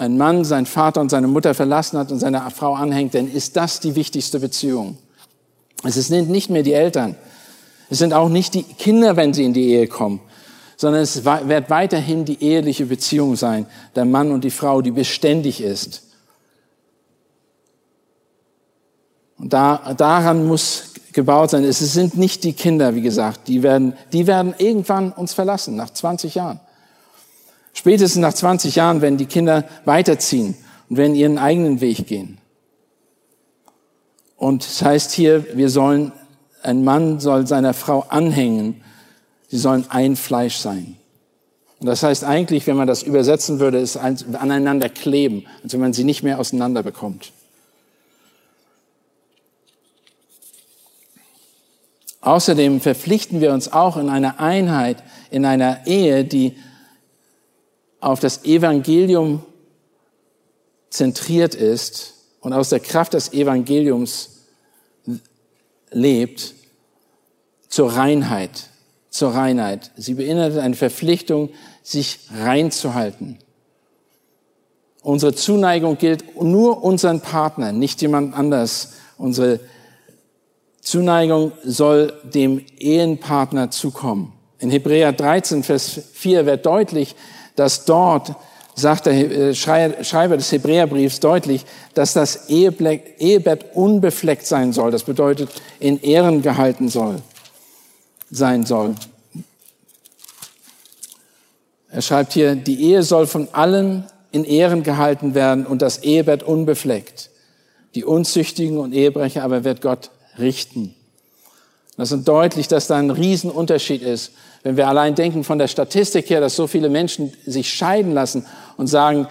ein Mann seinen Vater und seine Mutter verlassen hat und seine Frau anhängt, dann ist das die wichtigste Beziehung. Es sind nicht mehr die Eltern. Es sind auch nicht die Kinder, wenn sie in die Ehe kommen, sondern es wird weiterhin die eheliche Beziehung sein, der Mann und die Frau, die beständig ist. Und da, daran muss gebaut sein. Es sind nicht die Kinder, wie gesagt, die werden, die werden irgendwann uns verlassen, nach 20 Jahren. Spätestens nach 20 Jahren werden die Kinder weiterziehen und werden ihren eigenen Weg gehen. Und es das heißt hier, wir sollen, ein Mann soll seiner Frau anhängen. Sie sollen ein Fleisch sein. Und das heißt eigentlich, wenn man das übersetzen würde, ist aneinander kleben, als wenn man sie nicht mehr auseinander bekommt. Außerdem verpflichten wir uns auch in einer Einheit, in einer Ehe, die auf das Evangelium zentriert ist und aus der Kraft des Evangeliums lebt, zur Reinheit, zur Reinheit. Sie beinhaltet eine Verpflichtung, sich reinzuhalten. Unsere Zuneigung gilt nur unseren Partnern, nicht jemand anders. Unsere Zuneigung soll dem Ehenpartner zukommen. In Hebräer 13, Vers 4 wird deutlich, dass dort, sagt der äh, Schreiber des Hebräerbriefs deutlich, dass das Ehebett unbefleckt sein soll. Das bedeutet, in Ehren gehalten soll, sein soll. Er schreibt hier, die Ehe soll von allen in Ehren gehalten werden und das Ehebett unbefleckt. Die Unzüchtigen und Ehebrecher aber wird Gott richten. Das ist deutlich, dass da ein Riesenunterschied ist wenn wir allein denken von der Statistik her, dass so viele Menschen sich scheiden lassen und sagen,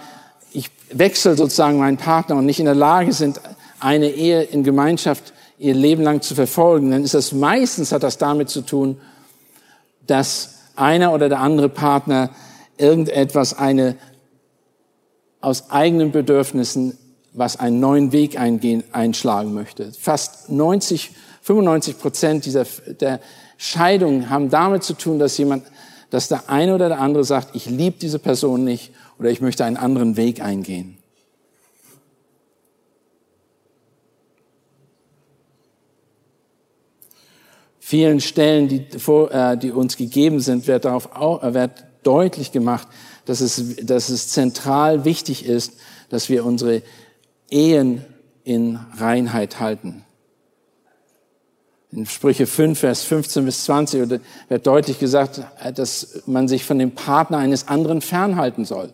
ich wechsle sozusagen meinen Partner und nicht in der Lage sind, eine Ehe in Gemeinschaft ihr Leben lang zu verfolgen, dann ist das meistens hat das damit zu tun, dass einer oder der andere Partner irgendetwas, eine aus eigenen Bedürfnissen, was einen neuen Weg eingehen, einschlagen möchte. Fast 90, 95 Prozent dieser, der Scheidungen haben damit zu tun, dass jemand, dass der eine oder der andere sagt, ich liebe diese Person nicht oder ich möchte einen anderen Weg eingehen. vielen Stellen, die, vor, äh, die uns gegeben sind, wird darauf auch, äh, wird deutlich gemacht, dass es, dass es zentral wichtig ist, dass wir unsere Ehen in Reinheit halten. In Sprüche 5, Vers 15 bis 20 wird deutlich gesagt, dass man sich von dem Partner eines anderen fernhalten soll.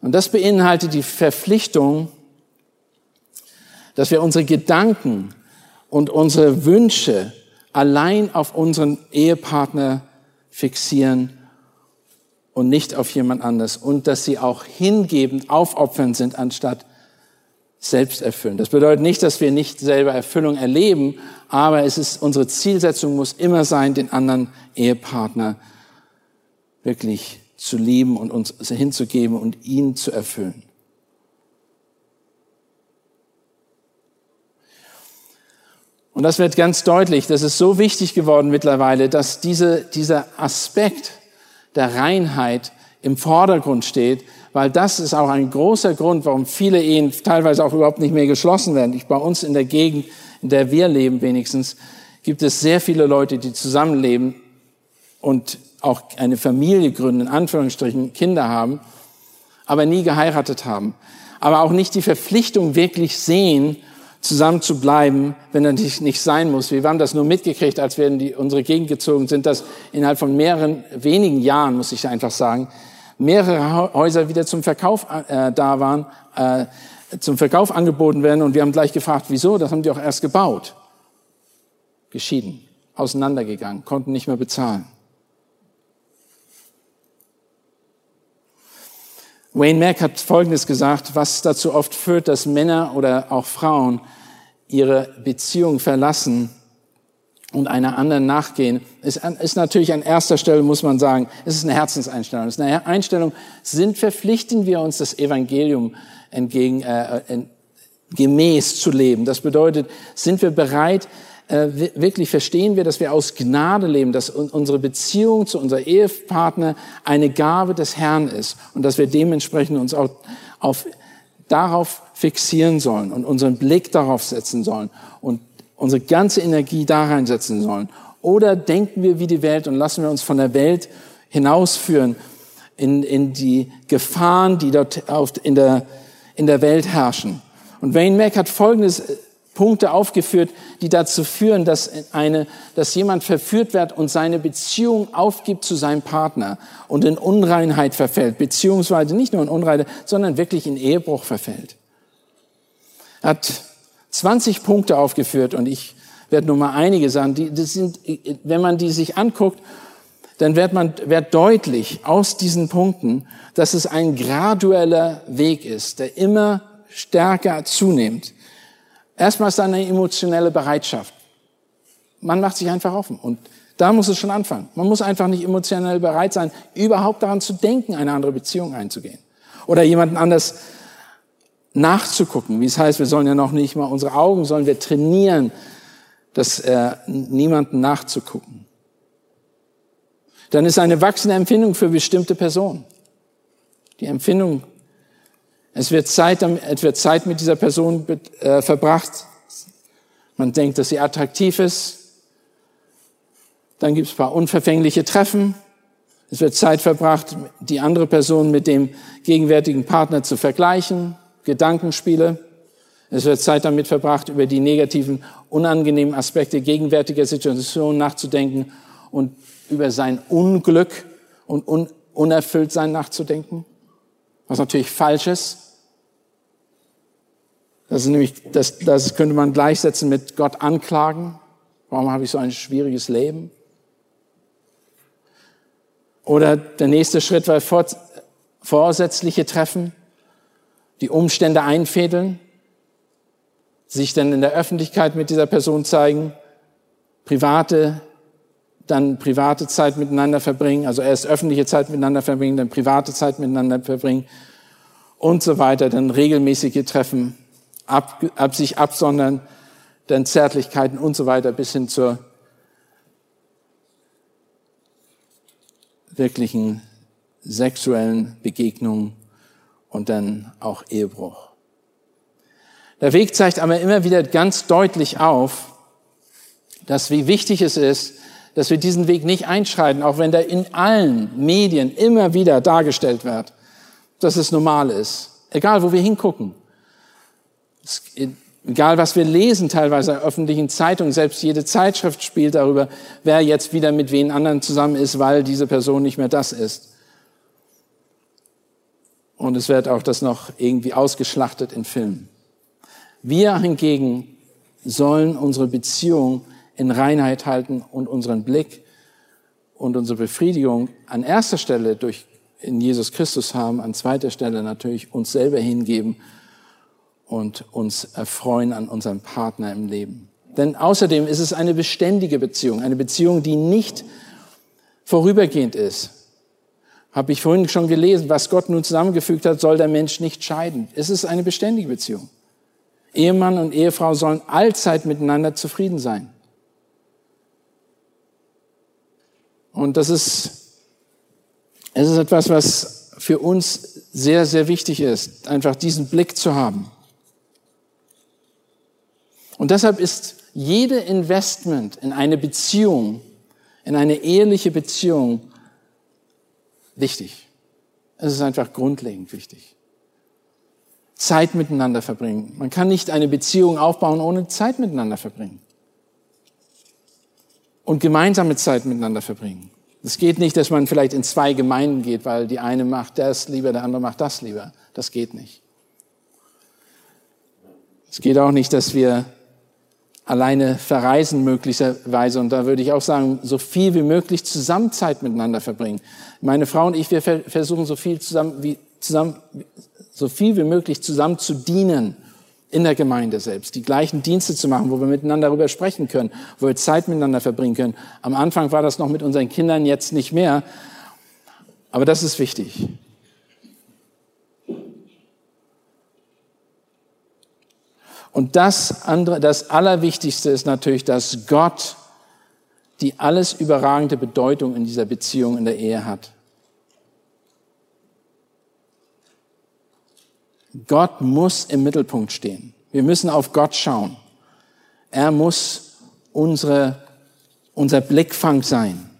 Und das beinhaltet die Verpflichtung, dass wir unsere Gedanken und unsere Wünsche allein auf unseren Ehepartner fixieren und nicht auf jemand anders und dass sie auch hingebend, aufopfernd sind, anstatt selbst erfüllen. Das bedeutet nicht, dass wir nicht selber Erfüllung erleben, aber es ist, unsere Zielsetzung muss immer sein, den anderen Ehepartner wirklich zu lieben und uns hinzugeben und ihn zu erfüllen. Und das wird ganz deutlich, das ist so wichtig geworden mittlerweile, dass diese, dieser Aspekt der Reinheit im Vordergrund steht, weil das ist auch ein großer Grund, warum viele Ehen teilweise auch überhaupt nicht mehr geschlossen werden. Ich, bei uns in der Gegend, in der wir leben wenigstens, gibt es sehr viele Leute, die zusammenleben und auch eine Familie gründen, in Anführungsstrichen Kinder haben, aber nie geheiratet haben. Aber auch nicht die Verpflichtung wirklich sehen, zusammen zu bleiben, wenn das nicht sein muss. Wir haben das nur mitgekriegt, als wir in die, unsere Gegend gezogen sind, dass innerhalb von mehreren, wenigen Jahren, muss ich einfach sagen, mehrere Häuser wieder zum Verkauf äh, da waren, äh, zum Verkauf angeboten werden. Und wir haben gleich gefragt, wieso? Das haben die auch erst gebaut. Geschieden, auseinandergegangen, konnten nicht mehr bezahlen. Wayne Mack hat Folgendes gesagt, was dazu oft führt, dass Männer oder auch Frauen ihre Beziehung verlassen und einer anderen nachgehen, ist, ist natürlich an erster Stelle, muss man sagen, es ist eine Herzenseinstellung. Es ist eine Einstellung, sind, verpflichten wir uns das Evangelium entgegen, äh, äh gemäß zu leben. Das bedeutet, sind wir bereit, äh, wirklich verstehen wir, dass wir aus Gnade leben, dass unsere Beziehung zu unserem Ehepartner eine Gabe des Herrn ist und dass wir dementsprechend uns auch auf, darauf fixieren sollen und unseren Blick darauf setzen sollen und unsere ganze Energie da reinsetzen sollen. Oder denken wir wie die Welt und lassen wir uns von der Welt hinausführen in, in die Gefahren, die dort auf, in, der, in der Welt herrschen. Und Wayne Mack hat Folgendes Punkte aufgeführt, die dazu führen, dass, eine, dass jemand verführt wird und seine Beziehung aufgibt zu seinem Partner und in Unreinheit verfällt, beziehungsweise nicht nur in Unreinheit, sondern wirklich in Ehebruch verfällt. Er hat 20 Punkte aufgeführt und ich werde nur mal einige sagen. Die, das sind, wenn man die sich anguckt, dann wird man wird deutlich aus diesen Punkten, dass es ein gradueller Weg ist, der immer stärker zunimmt. Erstmal ist da eine emotionelle Bereitschaft. Man macht sich einfach offen. Und da muss es schon anfangen. Man muss einfach nicht emotionell bereit sein, überhaupt daran zu denken, eine andere Beziehung einzugehen. Oder jemanden anders nachzugucken. Wie es heißt, wir sollen ja noch nicht mal unsere Augen, sollen wir trainieren, das äh, niemanden nachzugucken. Dann ist eine wachsende Empfindung für bestimmte Personen. Die Empfindung es wird Zeit, es wird Zeit mit dieser Person äh, verbracht. Man denkt, dass sie attraktiv ist. Dann gibt es ein paar unverfängliche Treffen. Es wird Zeit verbracht, die andere Person mit dem gegenwärtigen Partner zu vergleichen. Gedankenspiele. Es wird Zeit damit verbracht, über die negativen, unangenehmen Aspekte gegenwärtiger Situation nachzudenken und über sein Unglück und Un Unerfülltsein nachzudenken. Was natürlich falsch ist. Das ist nämlich, das, das könnte man gleichsetzen mit Gott anklagen. Warum habe ich so ein schwieriges Leben? Oder der nächste Schritt war vor, vorsätzliche Treffen, die Umstände einfädeln, sich dann in der Öffentlichkeit mit dieser Person zeigen, private, dann private Zeit miteinander verbringen, also erst öffentliche Zeit miteinander verbringen, dann private Zeit miteinander verbringen und so weiter, dann regelmäßige Treffen, ab, ab sich absondern, dann Zärtlichkeiten und so weiter bis hin zur wirklichen sexuellen Begegnung und dann auch Ehebruch. Der Weg zeigt aber immer wieder ganz deutlich auf, dass wie wichtig es ist, dass wir diesen Weg nicht einschreiten, auch wenn der in allen Medien immer wieder dargestellt wird, dass es normal ist. Egal, wo wir hingucken. Egal, was wir lesen, teilweise in öffentlichen Zeitungen, selbst jede Zeitschrift spielt darüber, wer jetzt wieder mit wen anderen zusammen ist, weil diese Person nicht mehr das ist. Und es wird auch das noch irgendwie ausgeschlachtet in Filmen. Wir hingegen sollen unsere Beziehung in Reinheit halten und unseren Blick und unsere Befriedigung an erster Stelle durch in Jesus Christus haben, an zweiter Stelle natürlich uns selber hingeben und uns erfreuen an unserem Partner im Leben. Denn außerdem ist es eine beständige Beziehung, eine Beziehung, die nicht vorübergehend ist, habe ich vorhin schon gelesen, was Gott nun zusammengefügt hat, soll der Mensch nicht scheiden. Es ist eine beständige Beziehung. Ehemann und Ehefrau sollen allzeit miteinander zufrieden sein. Und das ist, es ist etwas, was für uns sehr, sehr wichtig ist, einfach diesen Blick zu haben. Und deshalb ist jede Investment in eine Beziehung, in eine eheliche Beziehung wichtig. Es ist einfach grundlegend wichtig. Zeit miteinander verbringen. Man kann nicht eine Beziehung aufbauen, ohne Zeit miteinander verbringen. Und gemeinsame Zeit miteinander verbringen. Es geht nicht, dass man vielleicht in zwei Gemeinden geht, weil die eine macht das lieber, der andere macht das lieber. Das geht nicht. Es geht auch nicht, dass wir alleine verreisen möglicherweise. Und da würde ich auch sagen, so viel wie möglich zusammen Zeit miteinander verbringen. Meine Frau und ich, wir versuchen so viel zusammen wie, zusammen, so viel wie möglich zusammen zu dienen in der Gemeinde selbst, die gleichen Dienste zu machen, wo wir miteinander darüber sprechen können, wo wir Zeit miteinander verbringen können. Am Anfang war das noch mit unseren Kindern, jetzt nicht mehr. Aber das ist wichtig. Und das andere, das Allerwichtigste ist natürlich, dass Gott die alles überragende Bedeutung in dieser Beziehung, in der Ehe hat. Gott muss im Mittelpunkt stehen. Wir müssen auf Gott schauen. Er muss unsere, unser Blickfang sein.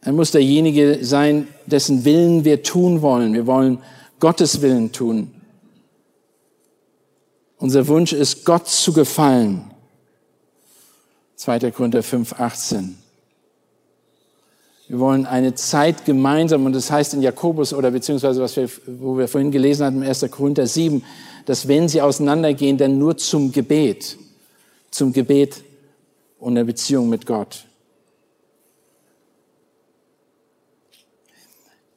Er muss derjenige sein, dessen Willen wir tun wollen. Wir wollen Gottes Willen tun. Unser Wunsch ist, Gott zu gefallen. 2. Korinther 5, 18. Wir wollen eine Zeit gemeinsam, und das heißt in Jakobus oder beziehungsweise was wir, wo wir vorhin gelesen hatten, 1. Korinther 7, dass wenn sie auseinandergehen, dann nur zum Gebet, zum Gebet und der Beziehung mit Gott.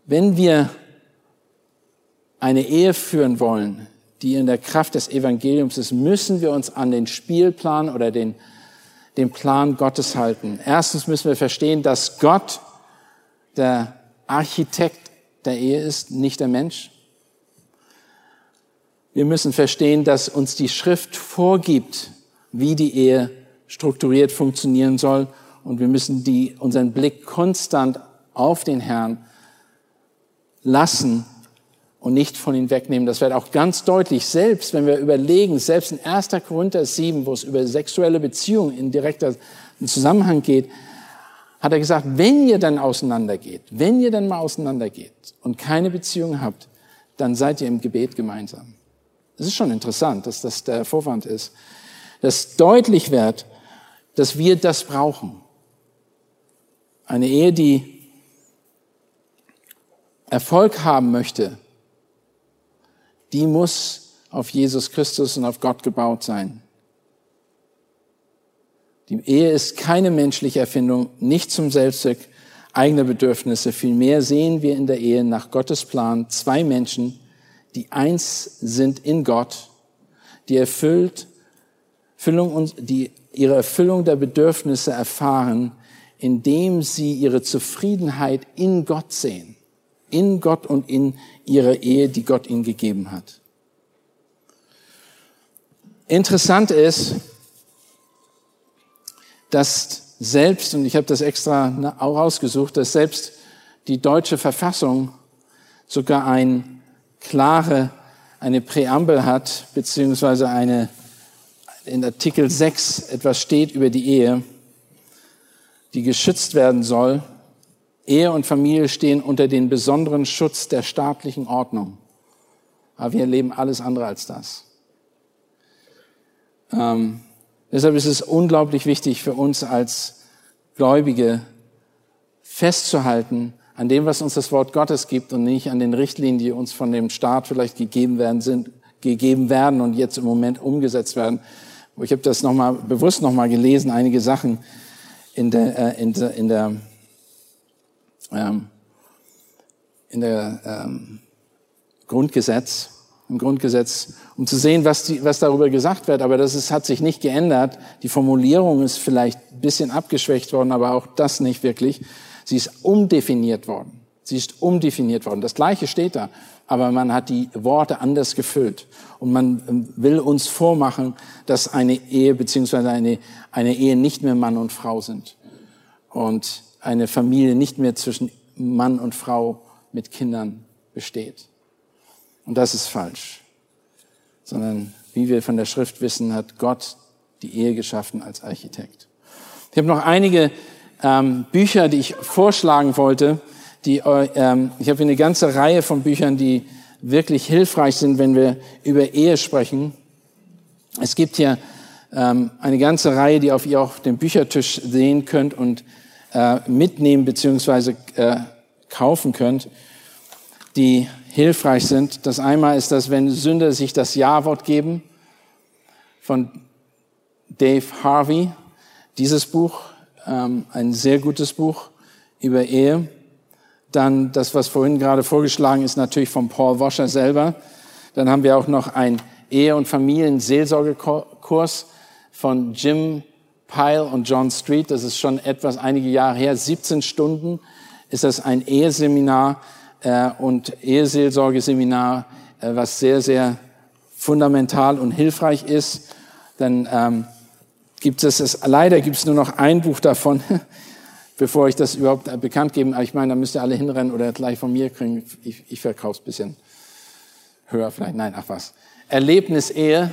Wenn wir eine Ehe führen wollen, die in der Kraft des Evangeliums ist, müssen wir uns an den Spielplan oder den, den Plan Gottes halten. Erstens müssen wir verstehen, dass Gott der Architekt der Ehe ist, nicht der Mensch. Wir müssen verstehen, dass uns die Schrift vorgibt, wie die Ehe strukturiert funktionieren soll. Und wir müssen die, unseren Blick konstant auf den Herrn lassen und nicht von ihnen wegnehmen. Das wird auch ganz deutlich, selbst wenn wir überlegen, selbst in 1. Korinther 7, wo es über sexuelle Beziehungen in direkter Zusammenhang geht, hat er gesagt, wenn ihr dann auseinandergeht, wenn ihr dann mal auseinandergeht und keine Beziehung habt, dann seid ihr im Gebet gemeinsam. Es ist schon interessant, dass das der Vorwand ist, dass deutlich wird, dass wir das brauchen. Eine Ehe, die Erfolg haben möchte, die muss auf Jesus Christus und auf Gott gebaut sein. Die Ehe ist keine menschliche Erfindung, nicht zum Selbstzweck eigener Bedürfnisse. Vielmehr sehen wir in der Ehe nach Gottes Plan zwei Menschen, die eins sind in Gott die erfüllt, Erfüllung, die ihre Erfüllung der Bedürfnisse erfahren, indem sie ihre Zufriedenheit in Gott sehen. In Gott und in ihrer Ehe, die Gott ihnen gegeben hat. Interessant ist, dass selbst, und ich habe das extra auch ausgesucht, dass selbst die deutsche Verfassung sogar ein klare, eine Präambel hat, beziehungsweise eine, in Artikel 6 etwas steht über die Ehe, die geschützt werden soll. Ehe und Familie stehen unter den besonderen Schutz der staatlichen Ordnung. Aber wir erleben alles andere als das. Ähm, deshalb ist es unglaublich wichtig für uns als Gläubige festzuhalten an dem, was uns das Wort Gottes gibt und nicht an den Richtlinien, die uns von dem Staat vielleicht gegeben werden, sind, gegeben werden und jetzt im Moment umgesetzt werden. Ich habe das nochmal bewusst nochmal gelesen, einige Sachen in der, äh, in der, in der, ähm, in der ähm, Grundgesetz im Grundgesetz, um zu sehen, was, die, was darüber gesagt wird. Aber das ist, hat sich nicht geändert. Die Formulierung ist vielleicht ein bisschen abgeschwächt worden, aber auch das nicht wirklich. Sie ist umdefiniert worden. Sie ist umdefiniert worden. Das Gleiche steht da, aber man hat die Worte anders gefüllt. Und man ähm, will uns vormachen, dass eine Ehe beziehungsweise eine, eine Ehe nicht mehr Mann und Frau sind. Und eine Familie nicht mehr zwischen Mann und Frau mit Kindern besteht. Und das ist falsch. Sondern, wie wir von der Schrift wissen, hat Gott die Ehe geschaffen als Architekt. Ich habe noch einige ähm, Bücher, die ich vorschlagen wollte. Die, ähm, ich habe eine ganze Reihe von Büchern, die wirklich hilfreich sind, wenn wir über Ehe sprechen. Es gibt hier ähm, eine ganze Reihe, die auf ihr auf dem Büchertisch sehen könnt und äh, mitnehmen beziehungsweise äh, kaufen könnt, die hilfreich sind. Das einmal ist das, wenn Sünder sich das Ja-Wort geben von Dave Harvey. Dieses Buch, ähm, ein sehr gutes Buch über Ehe. Dann das, was vorhin gerade vorgeschlagen ist, natürlich von Paul Washer selber. Dann haben wir auch noch ein Ehe- und Familienseelsorgekurs von Jim Pyle und John Street. Das ist schon etwas einige Jahre her. 17 Stunden ist das ein Eheseminar äh, und Eheseelsorgeseminar, äh, was sehr, sehr fundamental und hilfreich ist. Dann ähm, gibt es es, leider gibt es nur noch ein Buch davon, bevor ich das überhaupt äh, bekannt gebe. Aber ich meine, da müsst ihr alle hinrennen oder gleich von mir kriegen. Ich, ich verkaufe es bisschen höher vielleicht. Nein, ach was. Erlebnis Ehe,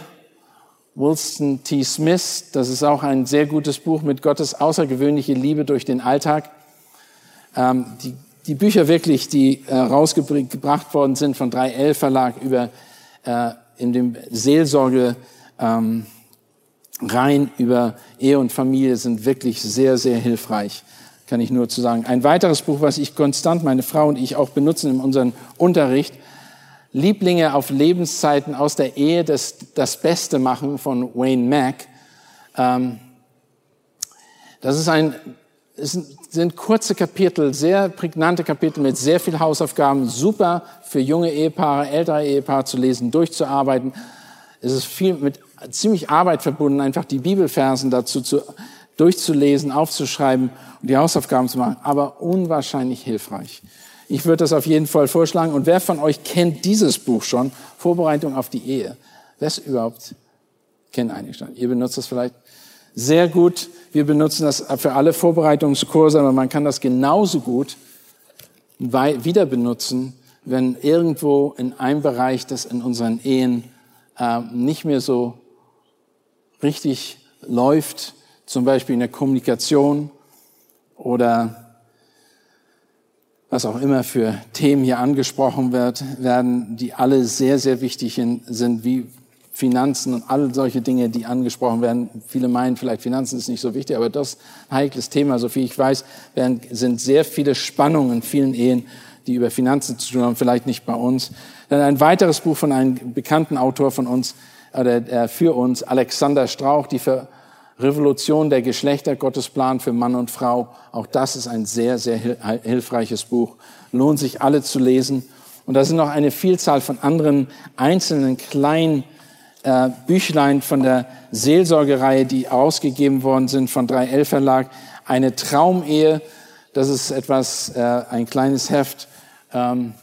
Wilson T. Smith. Das ist auch ein sehr gutes Buch mit Gottes außergewöhnliche Liebe durch den Alltag. Ähm, die die Bücher wirklich, die äh, rausgebracht worden sind von 3L Verlag über äh, in dem Seelsorge ähm, rein über Ehe und Familie sind wirklich sehr, sehr hilfreich, kann ich nur zu sagen. Ein weiteres Buch, was ich konstant, meine Frau und ich auch benutzen in unserem Unterricht, Lieblinge auf Lebenszeiten aus der Ehe, das, das Beste machen von Wayne Mack. Ähm, das ist ein sind kurze Kapitel, sehr prägnante Kapitel mit sehr viel Hausaufgaben, super für junge Ehepaare, ältere Ehepaare zu lesen, durchzuarbeiten. Es ist viel mit ziemlich Arbeit verbunden, einfach die Bibelfersen dazu zu, durchzulesen, aufzuschreiben und die Hausaufgaben zu machen, aber unwahrscheinlich hilfreich. Ich würde das auf jeden Fall vorschlagen. Und wer von euch kennt dieses Buch schon? Vorbereitung auf die Ehe. Wer ist überhaupt? Kennt einige schon. Ihr benutzt das vielleicht sehr gut. Wir benutzen das für alle Vorbereitungskurse, aber man kann das genauso gut wieder benutzen, wenn irgendwo in einem Bereich, das in unseren Ehen äh, nicht mehr so richtig läuft, zum Beispiel in der Kommunikation oder was auch immer für Themen hier angesprochen wird, werden, die alle sehr, sehr wichtig sind, wie Finanzen und all solche Dinge, die angesprochen werden. Viele meinen vielleicht, Finanzen ist nicht so wichtig, aber das ein heikles Thema. So viel ich weiß, werden, sind sehr viele Spannungen in vielen Ehen, die über Finanzen zu tun haben, vielleicht nicht bei uns. Dann ein weiteres Buch von einem bekannten Autor von uns, oder äh, für uns, Alexander Strauch, die für Revolution der Geschlechter, Gottes Plan für Mann und Frau. Auch das ist ein sehr, sehr hilfreiches Buch. Lohnt sich alle zu lesen. Und da sind noch eine Vielzahl von anderen einzelnen kleinen äh, Büchlein von der Seelsorgereihe, die ausgegeben worden sind von 3L Verlag. Eine Traumehe, das ist etwas, äh, ein kleines Heft ähm,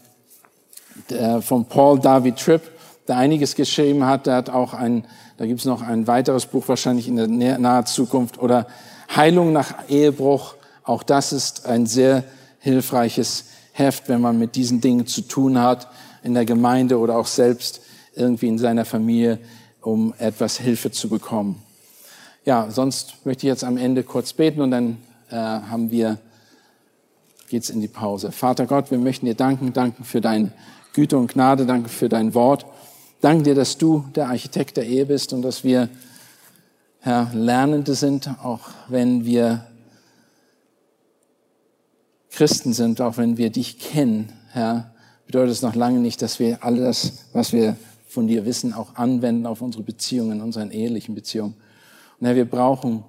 der, von Paul David Tripp, der einiges geschrieben hat. Der hat auch ein, da gibt es noch ein weiteres Buch wahrscheinlich in der nahen Zukunft oder Heilung nach Ehebruch. Auch das ist ein sehr hilfreiches Heft, wenn man mit diesen Dingen zu tun hat in der Gemeinde oder auch selbst irgendwie in seiner Familie, um etwas Hilfe zu bekommen. Ja, sonst möchte ich jetzt am Ende kurz beten und dann äh, haben wir, geht's in die Pause. Vater Gott, wir möchten dir danken, danken für deine Güte und Gnade, danke für dein Wort. Danke dir, dass du der Architekt der Ehe bist und dass wir, Herr, Lernende sind, auch wenn wir Christen sind, auch wenn wir dich kennen, Herr, bedeutet es noch lange nicht, dass wir alles, was wir von dir wissen, auch anwenden auf unsere Beziehungen, unseren ehelichen Beziehungen. Und Herr, wir brauchen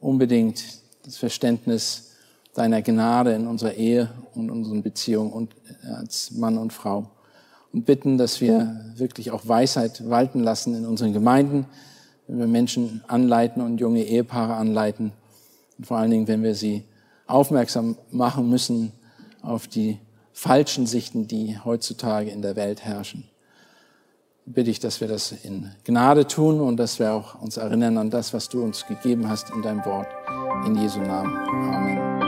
unbedingt das Verständnis deiner Gnade in unserer Ehe und unseren Beziehungen und als Mann und Frau. Und bitten, dass wir wirklich auch Weisheit walten lassen in unseren Gemeinden, wenn wir Menschen anleiten und junge Ehepaare anleiten. Und vor allen Dingen, wenn wir sie aufmerksam machen müssen auf die falschen Sichten, die heutzutage in der Welt herrschen bitte ich, dass wir das in Gnade tun und dass wir auch uns erinnern an das, was du uns gegeben hast in deinem Wort. In Jesu Namen. Amen.